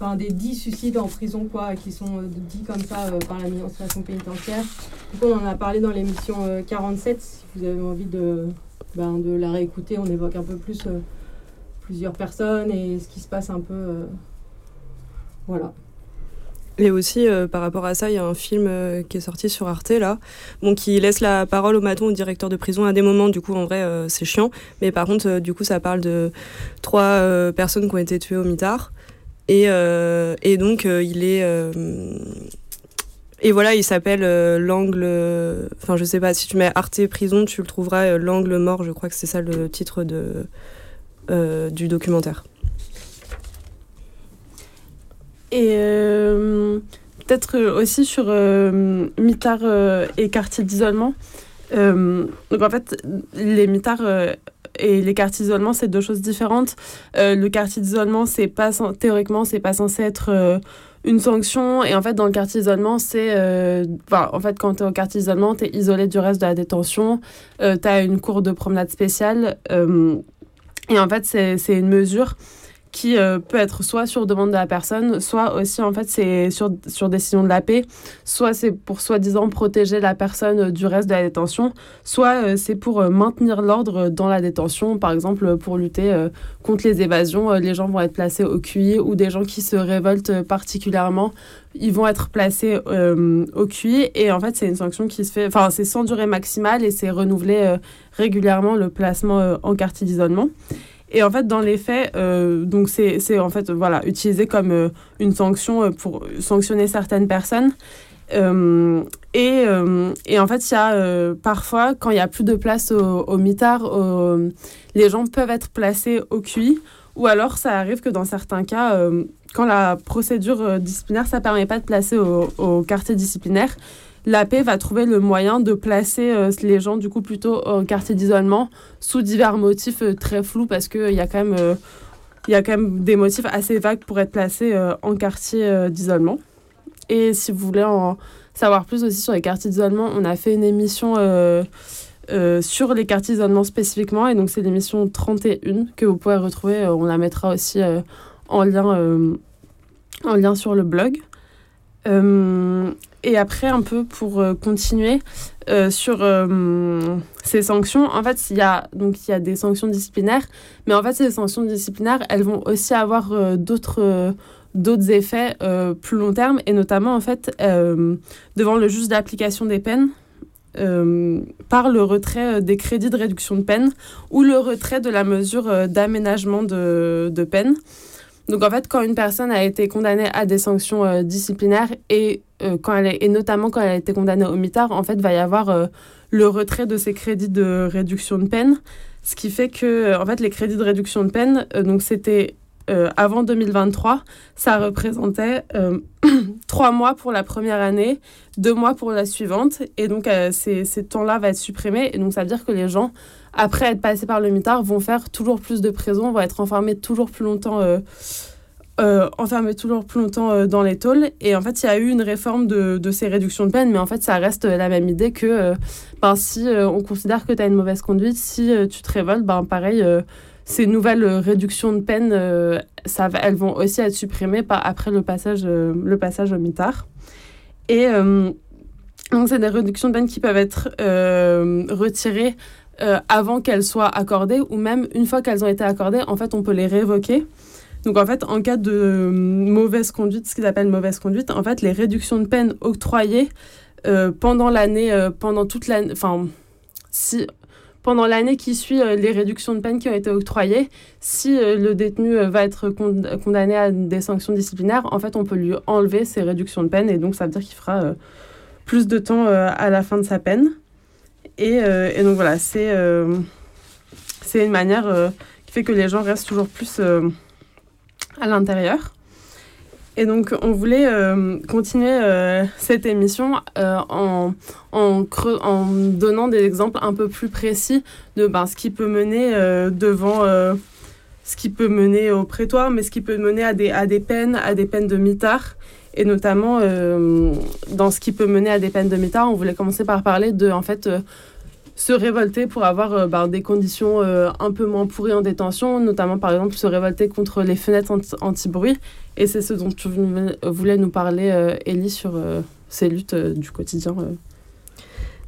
enfin, des 10 suicides en prison, quoi, qui sont euh, dits comme ça euh, par l'administration pénitentiaire. Du coup, on en a parlé dans l'émission 47. Euh, si vous avez envie de, ben, de la réécouter, on évoque un peu plus plusieurs personnes et ce qui se passe un peu. voilà. Et aussi, par rapport à ça, il y a un film qui est sorti sur Arte, là, bon, qui laisse la parole au maton, au directeur de prison, à des moments, du coup, en vrai, c'est chiant. Mais par contre, du coup, ça parle de trois personnes qui ont été tuées au mitard. Et, euh, et donc, euh, il est. Euh, et voilà, il s'appelle L'angle. Enfin, je sais pas, si tu mets Arte Prison, tu le trouveras L'angle mort, je crois que c'est ça le titre de, du documentaire. Et peut-être aussi sur mitard et quartier d'isolement. donc en fait, les mitards et les quartiers d'isolement, c'est deux choses différentes. le quartier d'isolement, c'est pas théoriquement, c'est pas censé être une sanction. Et en fait, dans le quartier d'isolement, c'est. en fait, quand tu es au quartier d'isolement, tu es isolé du reste de la détention. tu as une cour de promenade spéciale. et en fait, c'est une mesure qui euh, peut être soit sur demande de la personne, soit aussi en fait c'est sur, sur décision de la paix, soit c'est pour soi-disant protéger la personne du reste de la détention, soit euh, c'est pour euh, maintenir l'ordre dans la détention, par exemple pour lutter contre les évasions, les gens vont être placés au QI ou des gens qui se révoltent particulièrement, ils vont être placés au QI. Et en fait c'est une sanction qui se fait, enfin c'est sans durée maximale et c'est renouvelé régulièrement le placement en quartier d'isolement. Et en fait, dans les faits, euh, donc c'est en fait voilà utilisé comme euh, une sanction euh, pour sanctionner certaines personnes. et, et, en fait, il y a parfois, quand il n'y a plus de place au, mitard, les gens peuvent être placés au QI. Ou alors, ça arrive que dans certains cas, quand la procédure disciplinaire, ça ne permet pas de placer au quartier disciplinaire, la paix va trouver le moyen de placer euh, les gens du coup plutôt en quartier d'isolement sous divers motifs euh, très flous parce qu'il y a quand même euh, il y a quand même des motifs assez vagues pour être placés en quartier d'isolement. Et si vous voulez en savoir plus aussi sur les quartiers d'isolement, on a fait une émission sur les quartiers d'isolement spécifiquement. Et donc, c'est l'émission 31 que vous pouvez retrouver. on la mettra aussi en, lien, en lien sur le blog. Et après, un peu pour euh, continuer euh, sur euh, ces sanctions, en fait, il y, a, y a des sanctions disciplinaires, mais en fait, ces sanctions disciplinaires, elles vont aussi avoir d'autres d'autres effets plus long terme, et notamment, en fait, devant le juge d'application des peines, par le retrait des crédits de réduction de peine ou le retrait de la mesure d'aménagement de, de peine. Donc en fait, quand une personne a été condamnée à des sanctions euh, disciplinaires et, euh, quand elle est, et notamment quand elle a été condamnée au mitard, en fait, va y avoir euh, le retrait de ses crédits de réduction de peine. Ce qui fait que en fait, les crédits de réduction de peine, donc c'était avant 2023, ça représentait [clears throat] trois mois pour la première année, deux mois pour la suivante. Et donc, ces, ces temps-là vont être supprimés. Et donc, ça veut dire que les gens après être passés par le mitard, vont faire toujours plus de prison, vont être enfermés toujours plus longtemps, euh, euh, enfermés toujours plus longtemps euh, dans les tôles. Et en fait, il y a eu une réforme de, ces réductions de peine, mais en fait, ça reste la même idée que ben, si on considère que tu as une mauvaise conduite, si tu te révoltes, ben, pareil, ces nouvelles réductions de peine, elles vont aussi être supprimées après le passage, le passage au mitard. Et donc, c'est des réductions de peine qui peuvent être retirées euh, avant qu'elles soient accordées ou même une fois qu'elles ont été accordées, en fait, on peut les révoquer. Donc en fait, en cas de euh, mauvaise conduite, ce qu'ils appellent mauvaise conduite, en fait, les réductions de peine octroyées euh, pendant l'année, pendant toute l'année, enfin, si pendant l'année qui suit les réductions de peine qui ont été octroyées, si le détenu va être condamné à des sanctions disciplinaires, en fait, on peut lui enlever ces réductions de peine et donc ça veut dire qu'il fera plus de temps à la fin de sa peine. Euh, et, donc voilà, c'est euh, c'est une manière euh, qui fait que les gens restent toujours plus à l'intérieur. Et donc, on voulait continuer cette émission en, en, en, donnant des exemples un peu plus précis de ben, ce qui peut mener devant, ce qui peut mener au prétoire, mais ce qui peut mener à des, à des peines, à des peines de mitard. Et notamment, dans ce qui peut mener à des peines de mitard, on voulait commencer par parler de, en fait, se révolter pour avoir euh, bah, des conditions euh, un peu moins pourries en détention, notamment par exemple se révolter contre les fenêtres anti-bruit. Et c'est ce dont tu voulais nous parler, euh, Ellie, sur ces luttes du quotidien.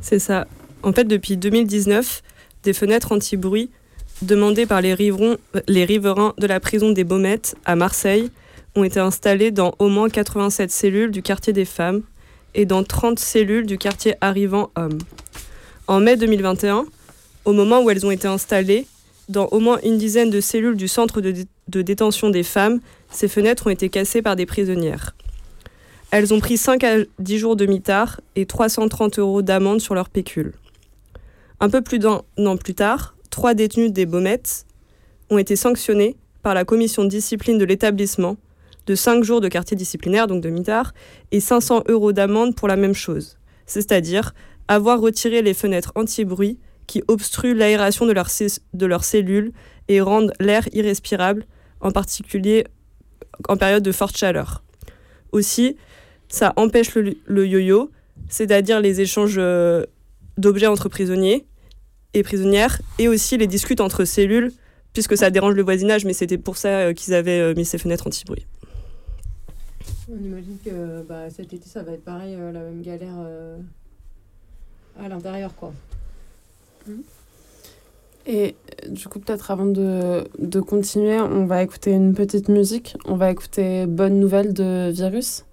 C'est ça. En fait, depuis 2019, des fenêtres anti-bruit demandées par les, les riverains de la prison des Baumettes à Marseille ont été installées dans au moins 87 cellules du quartier des femmes et dans 30 cellules du quartier arrivant hommes. En mai 2021, au moment où elles ont été installées, dans au moins une dizaine de cellules du centre de, détention des femmes, ces fenêtres ont été cassées par des prisonnières. Elles ont pris 5 à 10 jours de mitard et 330 euros d'amende sur leur pécule. Un peu plus d'un an plus tard, trois détenus des Baumettes ont été sanctionnés par la commission de discipline de l'établissement de 5 jours de quartier disciplinaire, donc de mitard, et 500 euros d'amende pour la même chose, c'est-à-dire avoir retiré les fenêtres anti-bruit qui obstruent l'aération de, de leurs cellules et rendent l'air irrespirable, en particulier en période de forte chaleur. Aussi, ça empêche le, yo-yo, c'est-à-dire les échanges euh, d'objets entre prisonniers et prisonnières, et aussi les discutes entre cellules, puisque ça dérange le voisinage, mais c'était pour ça euh, qu'ils avaient euh, mis ces fenêtres anti-bruit. On imagine que bah, cet été, ça va être pareil, la même galère à l'intérieur, quoi. Et du coup, peut-être avant de, de, continuer, on va écouter une petite musique. On va écouter Bonne Nouvelle de Virus.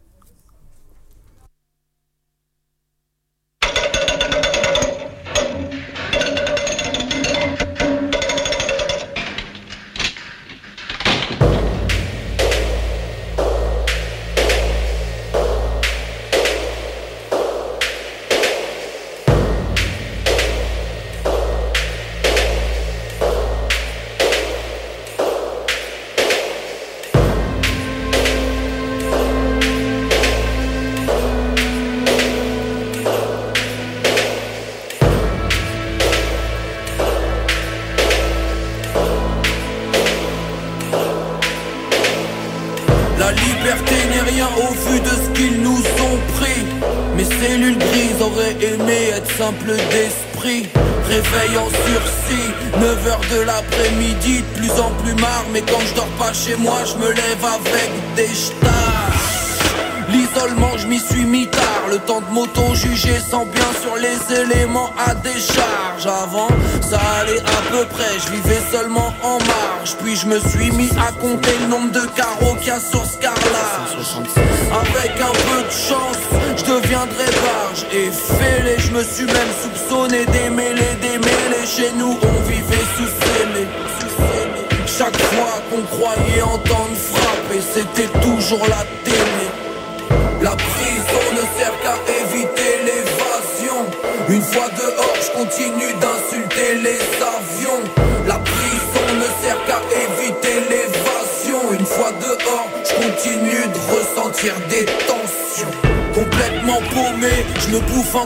Me suis mis à compter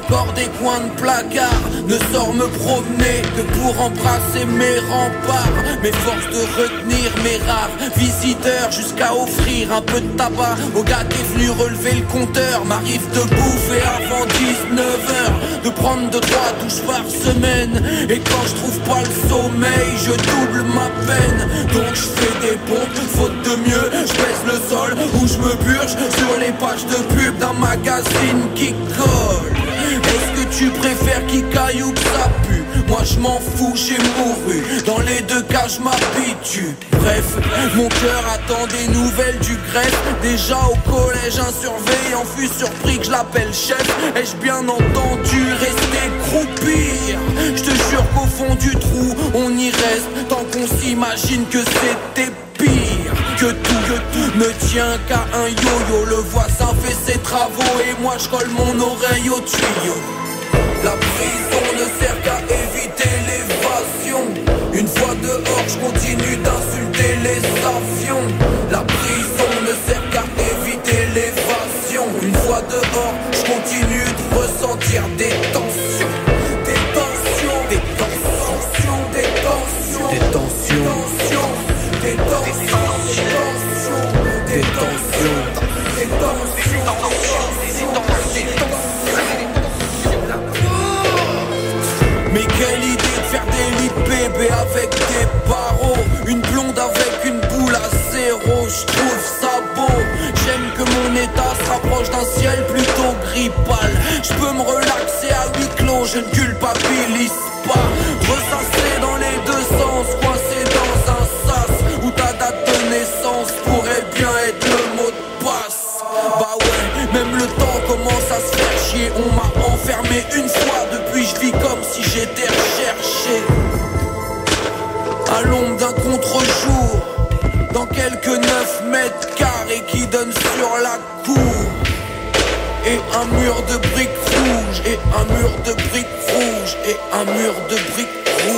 encore des coins de placard. Ne sors me promener que pour embrasser mes remparts. Mes forces de retenir mes rares visiteurs Jusqu'à offrir un peu de tabac. Au gars qui est venu relever le compteur M'arrive de bouffer avant 19h De prendre de trois douches par semaine. Et quand je trouve pas le sommeil Je double ma peine. Donc je fais des pompes, faute de mieux. Je baisse le sol ou je me purge Sur les pages de pub d'un ma magazine qui colle. Tu préfères qui caille ou que ça pue Moi je m'en fous, j'ai mouru. Dans les deux cas, je m'habitue. Bref, mon cœur attend des nouvelles du greffe. Déjà au collège, un surveillant fut surpris que je l'appelle chef. Ai-je bien entendu rester croupir? Je te jure qu'au fond du trou, on y reste tant qu'on s'imagine que c'était pire que tout, que tout ne tient qu'à un yo-yo. Le voisin fait ses travaux et moi je colle mon oreille au tuyau. La prison ne sert qu'à éviter l'évasion. Une fois dehors, je continue d'insulter les avions. La prison ne sert qu'à éviter l'évasion. Une fois dehors, je continue de ressentir des tensions. Avec des barreaux Une blonde avec une boule à zéro, je trouve ça beau. J'aime que mon état se rapproche d'un ciel plutôt gris pâle Je peux me relaxer à huis clos, je ne culpabilise pas contre-jour Dans quelques 9 mètres carrés qui donnent sur la cour et un mur de briques rouges, et un mur de briques rouges, et un mur de briques rouges.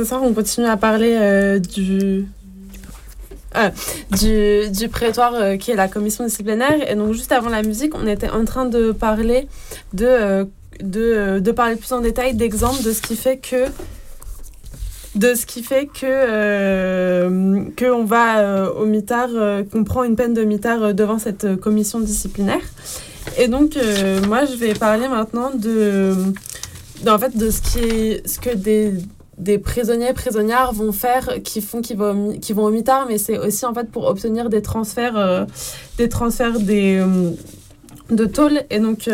Donc ce soir, on continue à parler du, du, du, prétoire qui est la commission disciplinaire. Et donc, juste avant la musique, on était en train de parler de, de, de parler plus en détail d'exemples de ce qui fait que de ce qui fait que euh, qu'on va euh, au mitard, euh, qu'on prend une peine de mitard devant cette commission disciplinaire. Et donc moi je vais parler maintenant de, en fait de ce qui est, ce que des des prisonniers prisonnières vont faire qui font qui vont qui vont au mitard mais c'est aussi en fait pour obtenir des transferts des transferts des de tôle et donc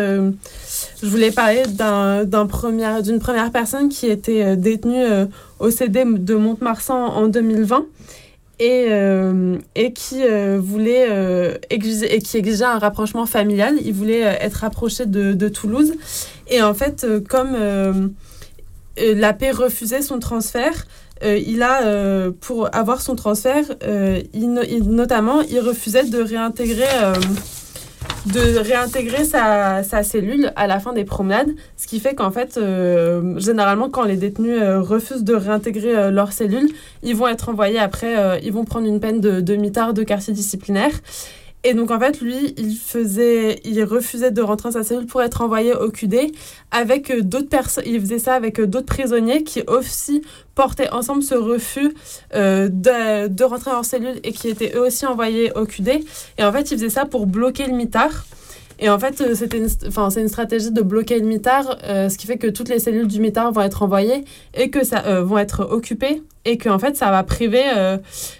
je voulais parler d'une première, première personne qui était euh, détenue euh, au CD de Mont-de-Marsan en 2020 et, euh, et qui voulait et qui exigeait un rapprochement familial. Il voulait être rapproché de, de, Toulouse. Et en fait, comme la paix refusait son transfert, il a, pour avoir son transfert, notamment, il refusait de réintégrer de réintégrer sa, cellule à la fin des promenades, ce qui fait qu'en fait, euh, généralement, quand les détenus euh, refusent de réintégrer euh, leur cellule, ils vont être envoyés après, ils vont prendre une peine de demi-tard de quartier disciplinaire. Et donc, en fait, lui, il, faisait, il refusait de rentrer dans sa cellule pour être envoyé au QD avec euh, d'autres personnes. Il faisait ça avec euh, d'autres prisonniers qui aussi portaient ensemble ce refus euh, de, de, rentrer leur cellule et qui étaient eux aussi envoyés au QD. Et en fait, il faisait ça pour bloquer le mitard. Et en fait, c'était enfin, c'est une stratégie de bloquer le mitard, ce qui fait que toutes les cellules du mitard vont être envoyées et que ça vont être occupées et que en fait ça va priver euh,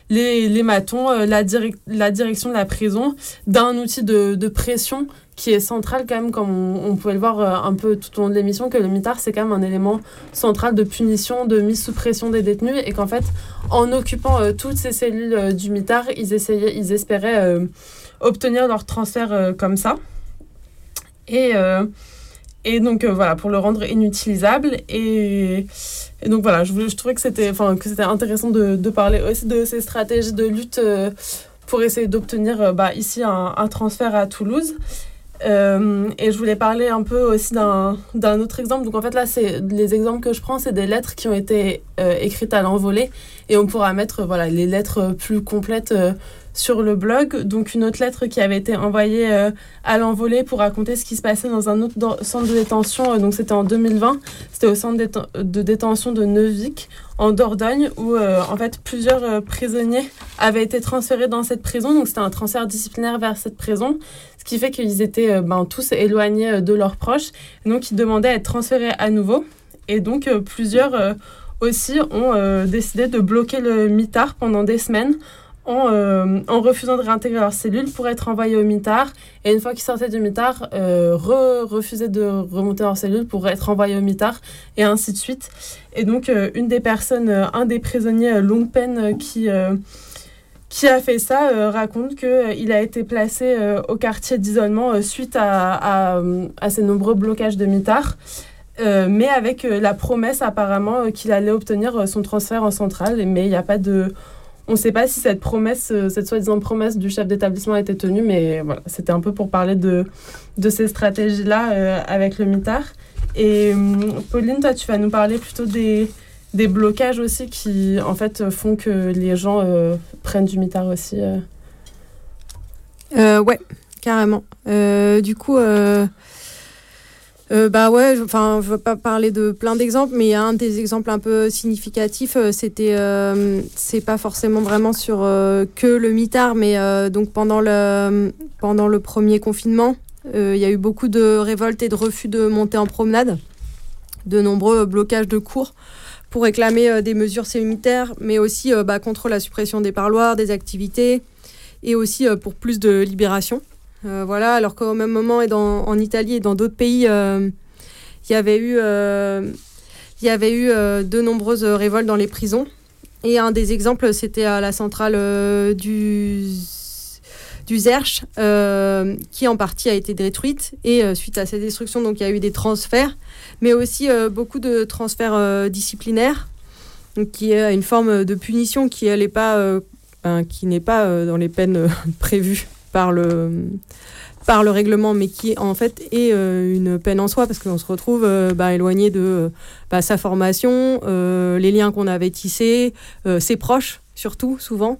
les, les, matons, euh, la, la direction de la prison d'un outil de, de, pression qui est central quand même, comme on, pouvait le voir euh, un peu tout au long de l'émission, que le mitard c'est quand même un élément central de punition, de mise sous pression des détenus et qu'en fait en occupant toutes ces cellules du mitard, ils, essayaient, ils espéraient obtenir leur transfert comme ça. Et et donc euh, voilà, pour le rendre inutilisable. Et, donc voilà, je, je trouvais que c'était intéressant de, de, parler aussi de ces stratégies de lutte euh, pour essayer d'obtenir euh, bah, ici un, un, transfert à Toulouse. et je voulais parler un peu aussi d'un autre exemple. Donc en fait là, les exemples que je prends, c'est des lettres qui ont été écrites à l'envolée. Et on pourra mettre voilà, les lettres plus complètes sur le blog. Donc une autre lettre qui avait été envoyée euh, à l'envolée pour raconter ce qui se passait dans un autre centre de détention. Euh, donc c'était en 2020. C'était au centre de détention de Neuvik en Dordogne où euh, en fait plusieurs prisonniers avaient été transférés dans cette prison. Donc c'était un transfert disciplinaire vers cette prison. Ce qui fait qu'ils étaient ben, tous éloignés de leurs proches. donc ils demandaient à être transférés à nouveau. Et donc plusieurs aussi ont décidé de bloquer le mitard pendant des semaines euh, en, refusant de réintégrer leur cellule pour être envoyés au mitard. Et une fois qu'ils sortaient du mitard, euh, refusaient de remonter leur cellule pour être envoyés au mitard, et ainsi de suite. Et donc, euh, une des personnes, un des prisonniers longue peine qui, qui a fait ça raconte qu'il a été placé au quartier d'isolement suite à, à, à, ces nombreux blocages de mitard. mais avec la promesse apparemment qu'il allait obtenir son transfert en centrale, mais il n'y a pas de, on ne sait pas si cette promesse, euh, cette soi-disant promesse du chef d'établissement a été tenue, mais voilà, c'était un peu pour parler de, de ces stratégies-là euh, avec le mitard. Et euh, Pauline, toi, tu vas nous parler plutôt des, des blocages aussi qui, en fait, font que les gens prennent du mitard aussi. ouais, carrément. du coup, euh, bah ouais, je veux pas parler de plein d'exemples, mais un des exemples un peu significatifs, euh, c'était, euh, c'est pas forcément vraiment sur que le mitard, mais donc pendant le, pendant le premier confinement, il y a eu beaucoup de révoltes et de refus de monter en promenade, de nombreux blocages de cours pour réclamer des mesures sanitaires, mais aussi bah, contre la suppression des parloirs, des activités, et aussi pour plus de libération. Euh, voilà, alors qu'au même moment, et en Italie et dans d'autres pays, euh, il y avait eu, euh, de nombreuses révoltes dans les prisons. Et un des exemples, c'était à la centrale du, du qui en partie a été détruite. Et suite à cette destruction, il y a eu des transferts, mais aussi beaucoup de transferts disciplinaires, qui est une forme de punition qui n'est pas dans les peines prévues par le, par le règlement, mais qui en fait est une peine en soi, parce qu'on se retrouve bah, éloigné de bah, sa formation, les liens qu'on avait tissés, ses proches surtout, souvent.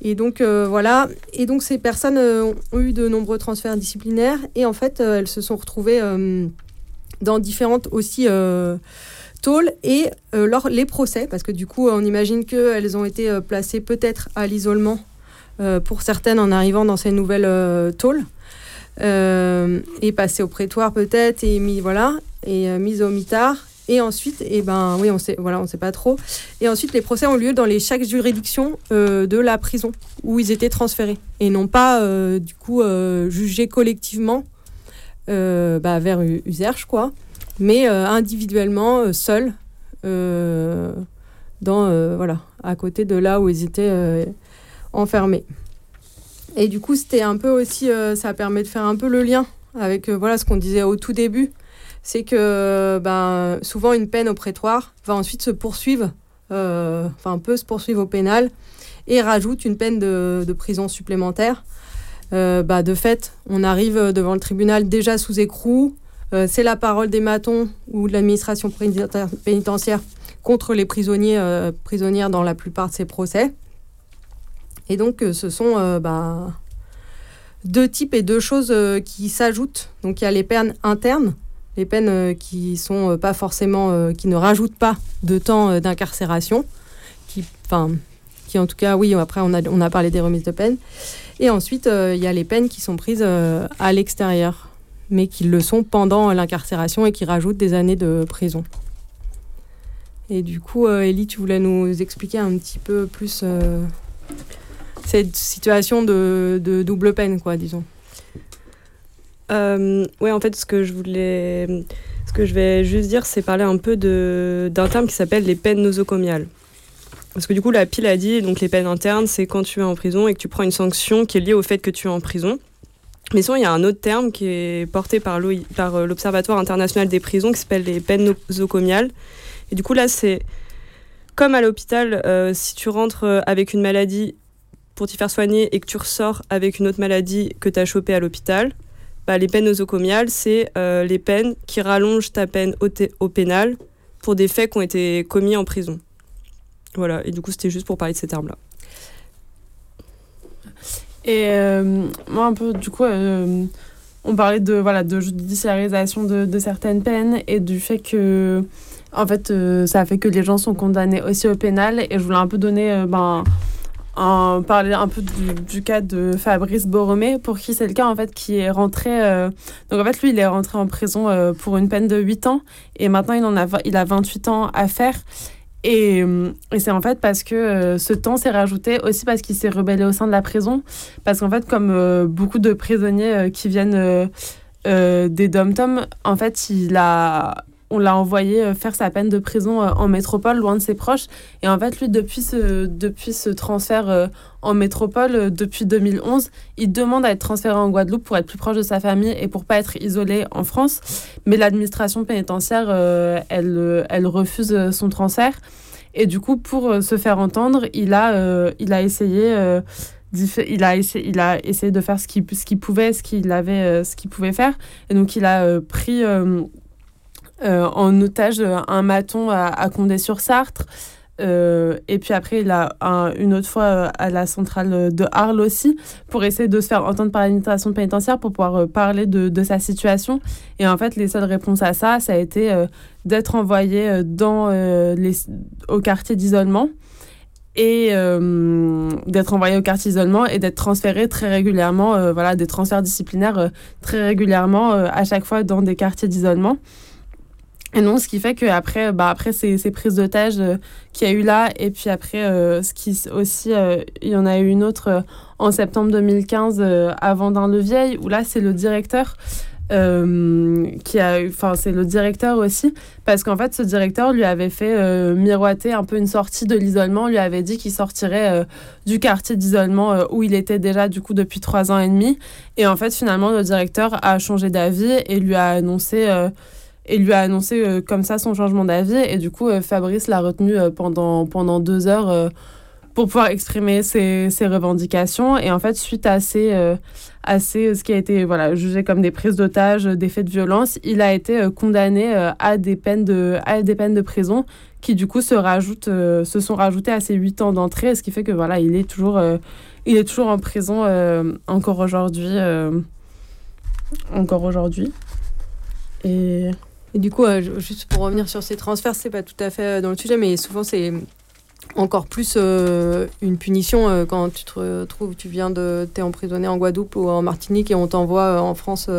Et donc voilà, et donc ces personnes ont eu de nombreux transferts disciplinaires. Et en fait elles se sont retrouvées dans différentes aussi tôles. Et lors les procès, parce que du coup on imagine qu'elles ont été placées peut-être à l'isolement euh, pour certaines en arrivant dans ces nouvelles euh, tôles. Euh, et passées au prétoire peut-être et mis voilà et mise au mitard et ensuite, eh ben, oui, on sait, voilà, on sait pas trop. Et ensuite, les procès ont lieu dans les chaque juridiction de la prison où ils étaient transférés et non pas du coup jugés collectivement bah, vers Userche, quoi, mais individuellement, seuls, dans voilà, à côté de là où ils étaient enfermés. Et du coup, c'était un peu aussi, euh, ça permet de faire un peu le lien avec euh, voilà ce qu'on disait au tout début, c'est que ben, souvent une peine au prétoire va ensuite se poursuivre, euh, enfin peut se poursuivre au pénal et rajoute une peine de, prison supplémentaire. bah, de fait, on arrive devant le tribunal déjà sous écrou. c'est la parole des matons ou de l'administration pénitentiaire contre les prisonniers, prisonnières dans la plupart de ces procès. Et donc, euh, ce sont euh, bah, deux types et deux choses euh, qui s'ajoutent. Donc, il y a les peines internes, les peines qui sont pas forcément, qui ne rajoutent pas de temps d'incarcération, qui, enfin, qui en tout cas, oui, après on a, parlé des remises de peine. Et ensuite, il y a les peines qui sont prises à l'extérieur, mais qui le sont pendant l'incarcération et qui rajoutent des années de prison. Et du coup, Ellie, tu voulais nous expliquer un petit peu plus cette situation de, double peine, quoi, disons. Euh, ouais, en fait, ce que je voulais, ce que je vais juste dire, c'est parler un peu d'un terme qui s'appelle les peines nosocomiales. Parce que du coup, la pile a dit, donc les peines internes, c'est quand tu es en prison et que tu prends une sanction qui est liée au fait que tu es en prison. Mais sinon, il y a un autre terme qui est porté par euh, l'Observatoire international des prisons qui s'appelle les peines nosocomiales. Et du coup, là, c'est comme à l'hôpital, euh, si tu rentres euh, avec une maladie pour t'y faire soigner et que tu ressors avec une autre maladie que tu as chopée à l'hôpital, bah, les peines nosocomiales, c'est euh, les peines qui rallongent ta peine au, pénal pour des faits qui ont été commis en prison. Voilà, et du coup, c'était juste pour parler de ces termes-là. Et euh, moi, un peu, du coup, euh, on parlait de, voilà, de judiciarisation de, de, certaines peines et du fait que, en fait, ça a fait que les gens sont condamnés aussi au pénal. Et je voulais un peu donner, ben, en parler un peu du, cas de Fabrice Borromé, pour qui c'est le cas en fait qui est rentré. Euh, donc en fait, lui, il est rentré en prison euh, pour une peine de 8 ans et maintenant il, en a, il a 28 ans à faire. Et, euh, et c'est en fait parce que ce temps s'est rajouté aussi parce qu'il s'est rebellé au sein de la prison. Parce qu'en fait, comme beaucoup de prisonniers qui viennent des dom-toms, en fait, il a on l'a envoyé euh, faire sa peine de prison euh, en métropole, loin de ses proches. Et en fait, lui, depuis ce, depuis ce transfert euh, en métropole, depuis 2011, il demande à être transféré en Guadeloupe pour être plus proche de sa famille et pour pas être isolé en France. Mais l'administration pénitentiaire, elle, elle refuse son transfert. Et du coup, pour se faire entendre, il a, il a essayé il a essayé, il a essayé de faire ce qu'il ce qu'il pouvait, ce qu'il avait, ce qu'il pouvait faire. Et donc, il a pris en otage un maton à, Condé-sur-Sarthe. Euh, et puis après, il a une autre fois euh, à la centrale de Arles aussi, pour essayer de se faire entendre par l'administration pénitentiaire pour pouvoir parler de, sa situation. Et en fait, les seules réponses à ça, ça a été d'être envoyé dans, les, au quartier d'isolement et d'être envoyé au quartier d'isolement et d'être transféré très régulièrement, voilà, des transferts disciplinaires très régulièrement à chaque fois dans des quartiers d'isolement. Et non, ce qui fait qu'après, bah, après ces, ces prises d'otages euh, qu'il y a eu là, et puis après, euh, ce qui aussi, euh, il y en a eu une autre en septembre 2015 avant d'un le vieil, où là, c'est le directeur. qui a enfin c'est le directeur aussi parce qu'en fait ce directeur lui avait fait miroiter un peu une sortie de l'isolement lui avait dit qu'il sortirait du quartier d'isolement où il était déjà du coup depuis trois ans et demi et en fait finalement le directeur a changé d'avis et lui a annoncé et lui a annoncé euh, comme ça son changement d'avis. Et du coup, euh, Fabrice l'a retenu euh, pendant, pendant deux heures pour pouvoir exprimer ses, ses, revendications. Et en fait, suite à ces, à ces, ce qui a été voilà, jugé comme des prises d'otages, des faits de violence, il a été condamné à, des peines de, à des peines de prison qui, du coup, se, rajoutent, se sont rajoutées à ses huit ans d'entrée, ce qui fait que voilà, il est toujours, il est toujours en prison encore aujourd'hui. encore aujourd'hui. Et... Du coup, juste pour revenir sur ces transferts, c'est pas tout à fait dans le sujet, mais souvent c'est encore plus euh, une punition euh, quand tu te retrouves, tu viens de, t'es emprisonné en Guadeloupe ou en Martinique et on t'envoie euh, en France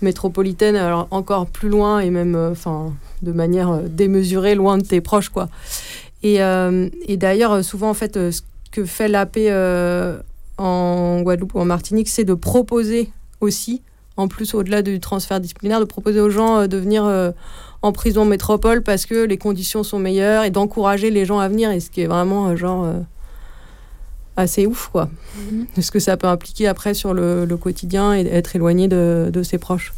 métropolitaine, alors encore plus loin et même, enfin, de manière démesurée, loin de tes proches, quoi. Et, et d'ailleurs, souvent, en fait, ce que fait l'AP en Guadeloupe ou en Martinique, c'est de proposer aussi, en plus au-delà du transfert disciplinaire, de proposer aux gens de venir en prison métropole parce que les conditions sont meilleures et d'encourager les gens à venir, et ce qui est vraiment euh, genre euh, assez ouf, quoi. Mhm. Ce que ça peut impliquer après sur le, quotidien et être éloigné de, de ses proches.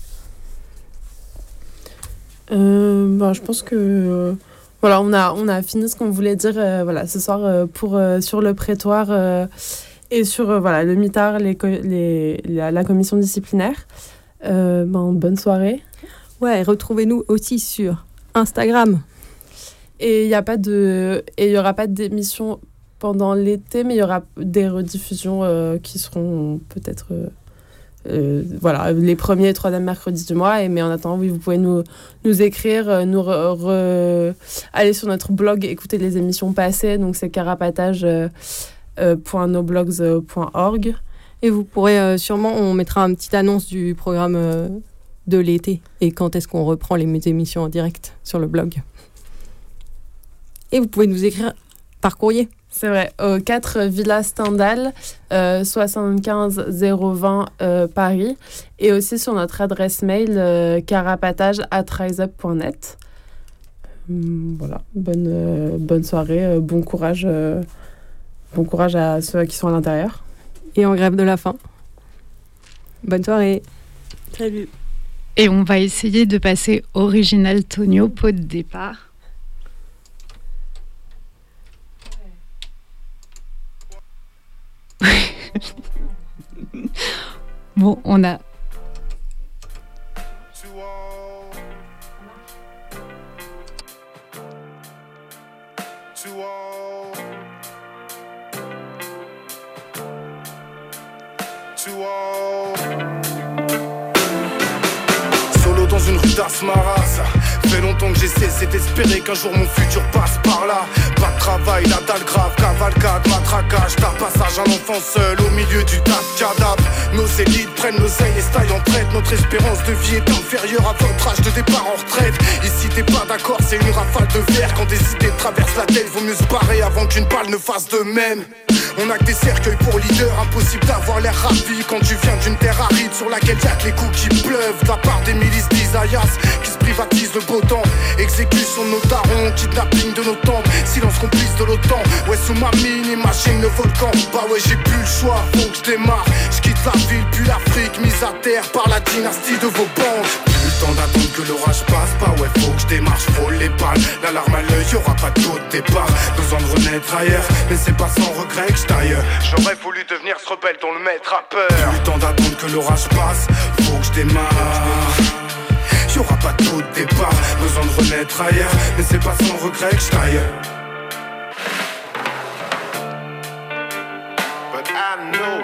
Euh, bah, je pense que voilà, on a, on a fini ce qu'on voulait dire voilà, ce soir pour, sur le prétoire et sur voilà, le mitard, les, les, la, la, commission disciplinaire. Ben, bonne soirée. Ouais, retrouvez-nous aussi sur Instagram. Et il n'y a pas de et il y aura pas d'émission pendant l'été, mais il y aura des rediffusions euh, qui seront peut-être euh, euh, voilà les premiers et troisièmes mercredis du mois. Et mais en attendant, oui, vous pouvez nous nous écrire, nous aller sur notre blog, écouter les émissions passées. Donc c'est carapatage.noblogs.org. Et vous pourrez sûrement, on mettra une petite annonce du programme de l'été et quand est-ce qu'on reprend les émissions en direct sur le blog. Et vous pouvez nous écrire par courrier. C'est vrai, au 4 Villa Stendhal, 75 020 Paris, et aussi sur notre adresse mail euh, carapatage at riseup.net. Hum, voilà, bonne, euh, bonne soirée, euh, bon courage, bon courage à ceux qui sont à l'intérieur. Et en grève de la faim. Bonne soirée. Salut. Et on va essayer de passer original Tonio, pot de départ. [laughs] bon, on a Ça fait longtemps que j'ai cessé d'espérer qu'un jour mon futur passe par là. Pas de travail, la dalle grave, cavalcade, matraquage, ta passage un enfant seul au milieu du tas de cadavres. Nos élites prennent nos ailes et se en traite. Notre espérance de vie est inférieure à votre âge de départ en retraite. Ici t'es pas d'accord, c'est une rafale de verre. Quand des idées traversent la tête, vaut mieux se barrer avant qu'une balle ne fasse de même. On a que des cercueils pour leader, impossible d'avoir l'air ravi quand tu viens d'une terre aride sur laquelle y'a que les coups qui pleuvent. De la part des milices d'Isaias qui se privatisent le beau Exécution de nos darons, kidnapping de nos temples, silence complice de l'OTAN. Ouais, sous ma mine, imagine le volcan. Bah ouais, j'ai plus le choix, faut que je démarre. Je quitte la ville, puis l'Afrique, mise à terre par la dynastie de vos banques temps d'attendre que l'orage passe pas Ouais faut que je démarche, faut les balles. L'alarme à l'œil, y'aura pas d'autre départ Besoin de renaître ailleurs Mais c'est pas sans regret que j'taille J'aurais voulu devenir ce rebelle dont le maître a peur. Plus le temps d'attendre que l'orage passe Faut que je démarre Y'aura pas d'autre départ. Besoin de renaître ailleurs. Mais c'est pas sans regret que I know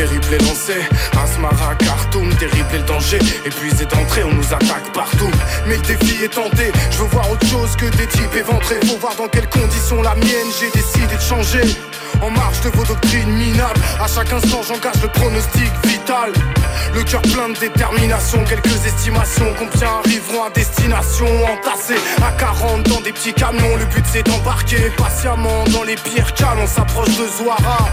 périple est lancé, Asmara, Khartoum, terrible est le danger. Épuisé d'entrée, on nous attaque partout. Mais le défi est tenté, je veux voir autre chose que des types éventrés. Faut voir dans quelles conditions la mienne, j'ai décidé de changer. En marche de vos doctrines minables, à chaque instant j'engage le pronostic vital. Le cœur plein de détermination, quelques estimations. Combien arriveront à destination entassés à 40 dans des petits camions. Le but c'est d'embarquer patiemment dans les pires cales. On s'approche de Zoara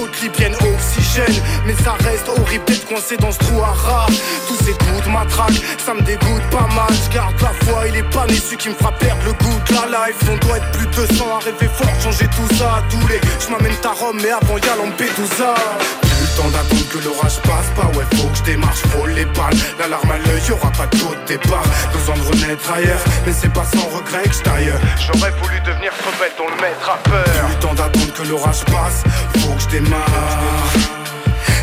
côte libyenne oxygène. Mais ça reste horrible d'être coincé dans ce trou à rat Tous ces coups de ça me dégoûte pas mal. Je garde la foi, il est pas né celui qui me fera perdre le goût de la life. On doit être plus de 200 à rêver fort, changer tout ça. À tous les Je m'amène ta Rome mais avant y'a Lampedusa le temps d'attendre que l'orage passe pas, ouais, faut que je démarche, faut les balles. L'alarme à l'œil, y'aura pas de départ. Besoin de renaître ailleurs, mais c'est pas sans regret que je J'aurais voulu devenir rebelle dont le maître a peur. Le temps d'attendre que l'orage passe, faut que je démarre.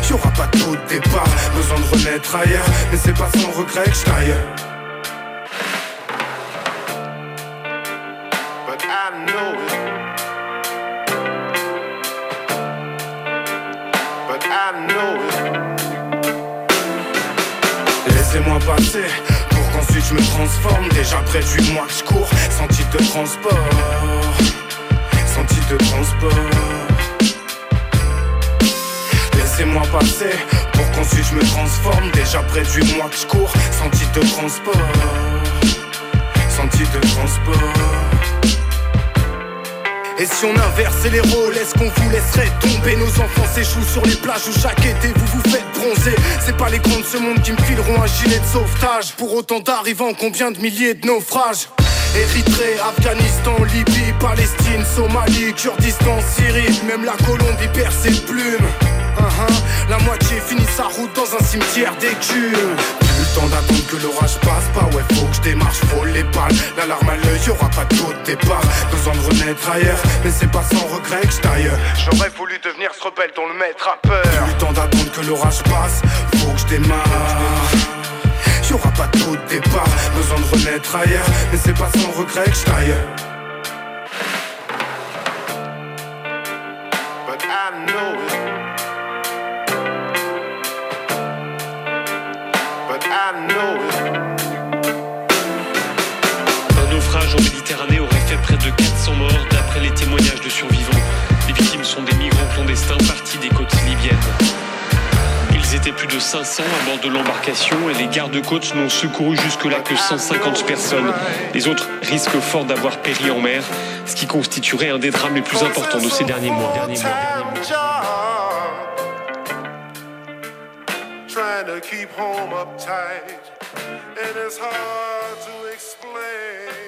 Y'aura pas de départ, besoin de renaître ailleurs, mais c'est pas sans regret que je Laissez-moi passer pour qu'ensuite je me transforme. Déjà près du mois que je cours, sans titre de transport. Sans titre de transport. Laissez-moi passer pour qu'ensuite je me transforme. Déjà près du mois que je cours, sans titre de transport. Sans titre de transport. Et si on inversait les rôles, est-ce qu'on vous laisserait tomber Nos enfants s'échouent sur les plages où chaque été vous vous faites bronzer. C'est pas les grands de ce monde qui me fileront un gilet de sauvetage. Pour autant d'arrivants, combien de milliers de naufrages Érythrée, Afghanistan, Libye, Palestine, Somalie, Kurdistan, Syrie. Même la Colombie perd ses plumes. Uh-huh. La moitié finit sa route dans un cimetière d'écume temps d'attendre que l'orage passe pas. Ouais faut que je démarche, faut les balles. L'alarme à l'œil, y'aura pas de départ Besoin de renaître ailleurs. Mais c'est pas sans regret que je J'aurais voulu devenir ce rebelle dont le maître a peur. Le temps d'attendre que l'orage passe. Faut que je démarre Y'aura pas de départ Besoin de renaître ailleurs. Mais c'est pas sans regret que je But I know de survivants. Les victimes sont des migrants clandestins partis des côtes libyennes. Ils étaient plus de 500 à bord de l'embarcation et les gardes-côtes n'ont secouru jusque-là que 150 personnes. Les autres risquent fort d'avoir péri en mer, ce qui constituerait un des drames les plus importants de ces derniers mois. Derniers mois, derniers mois. trying to keep home uptight, and it's hard to explain.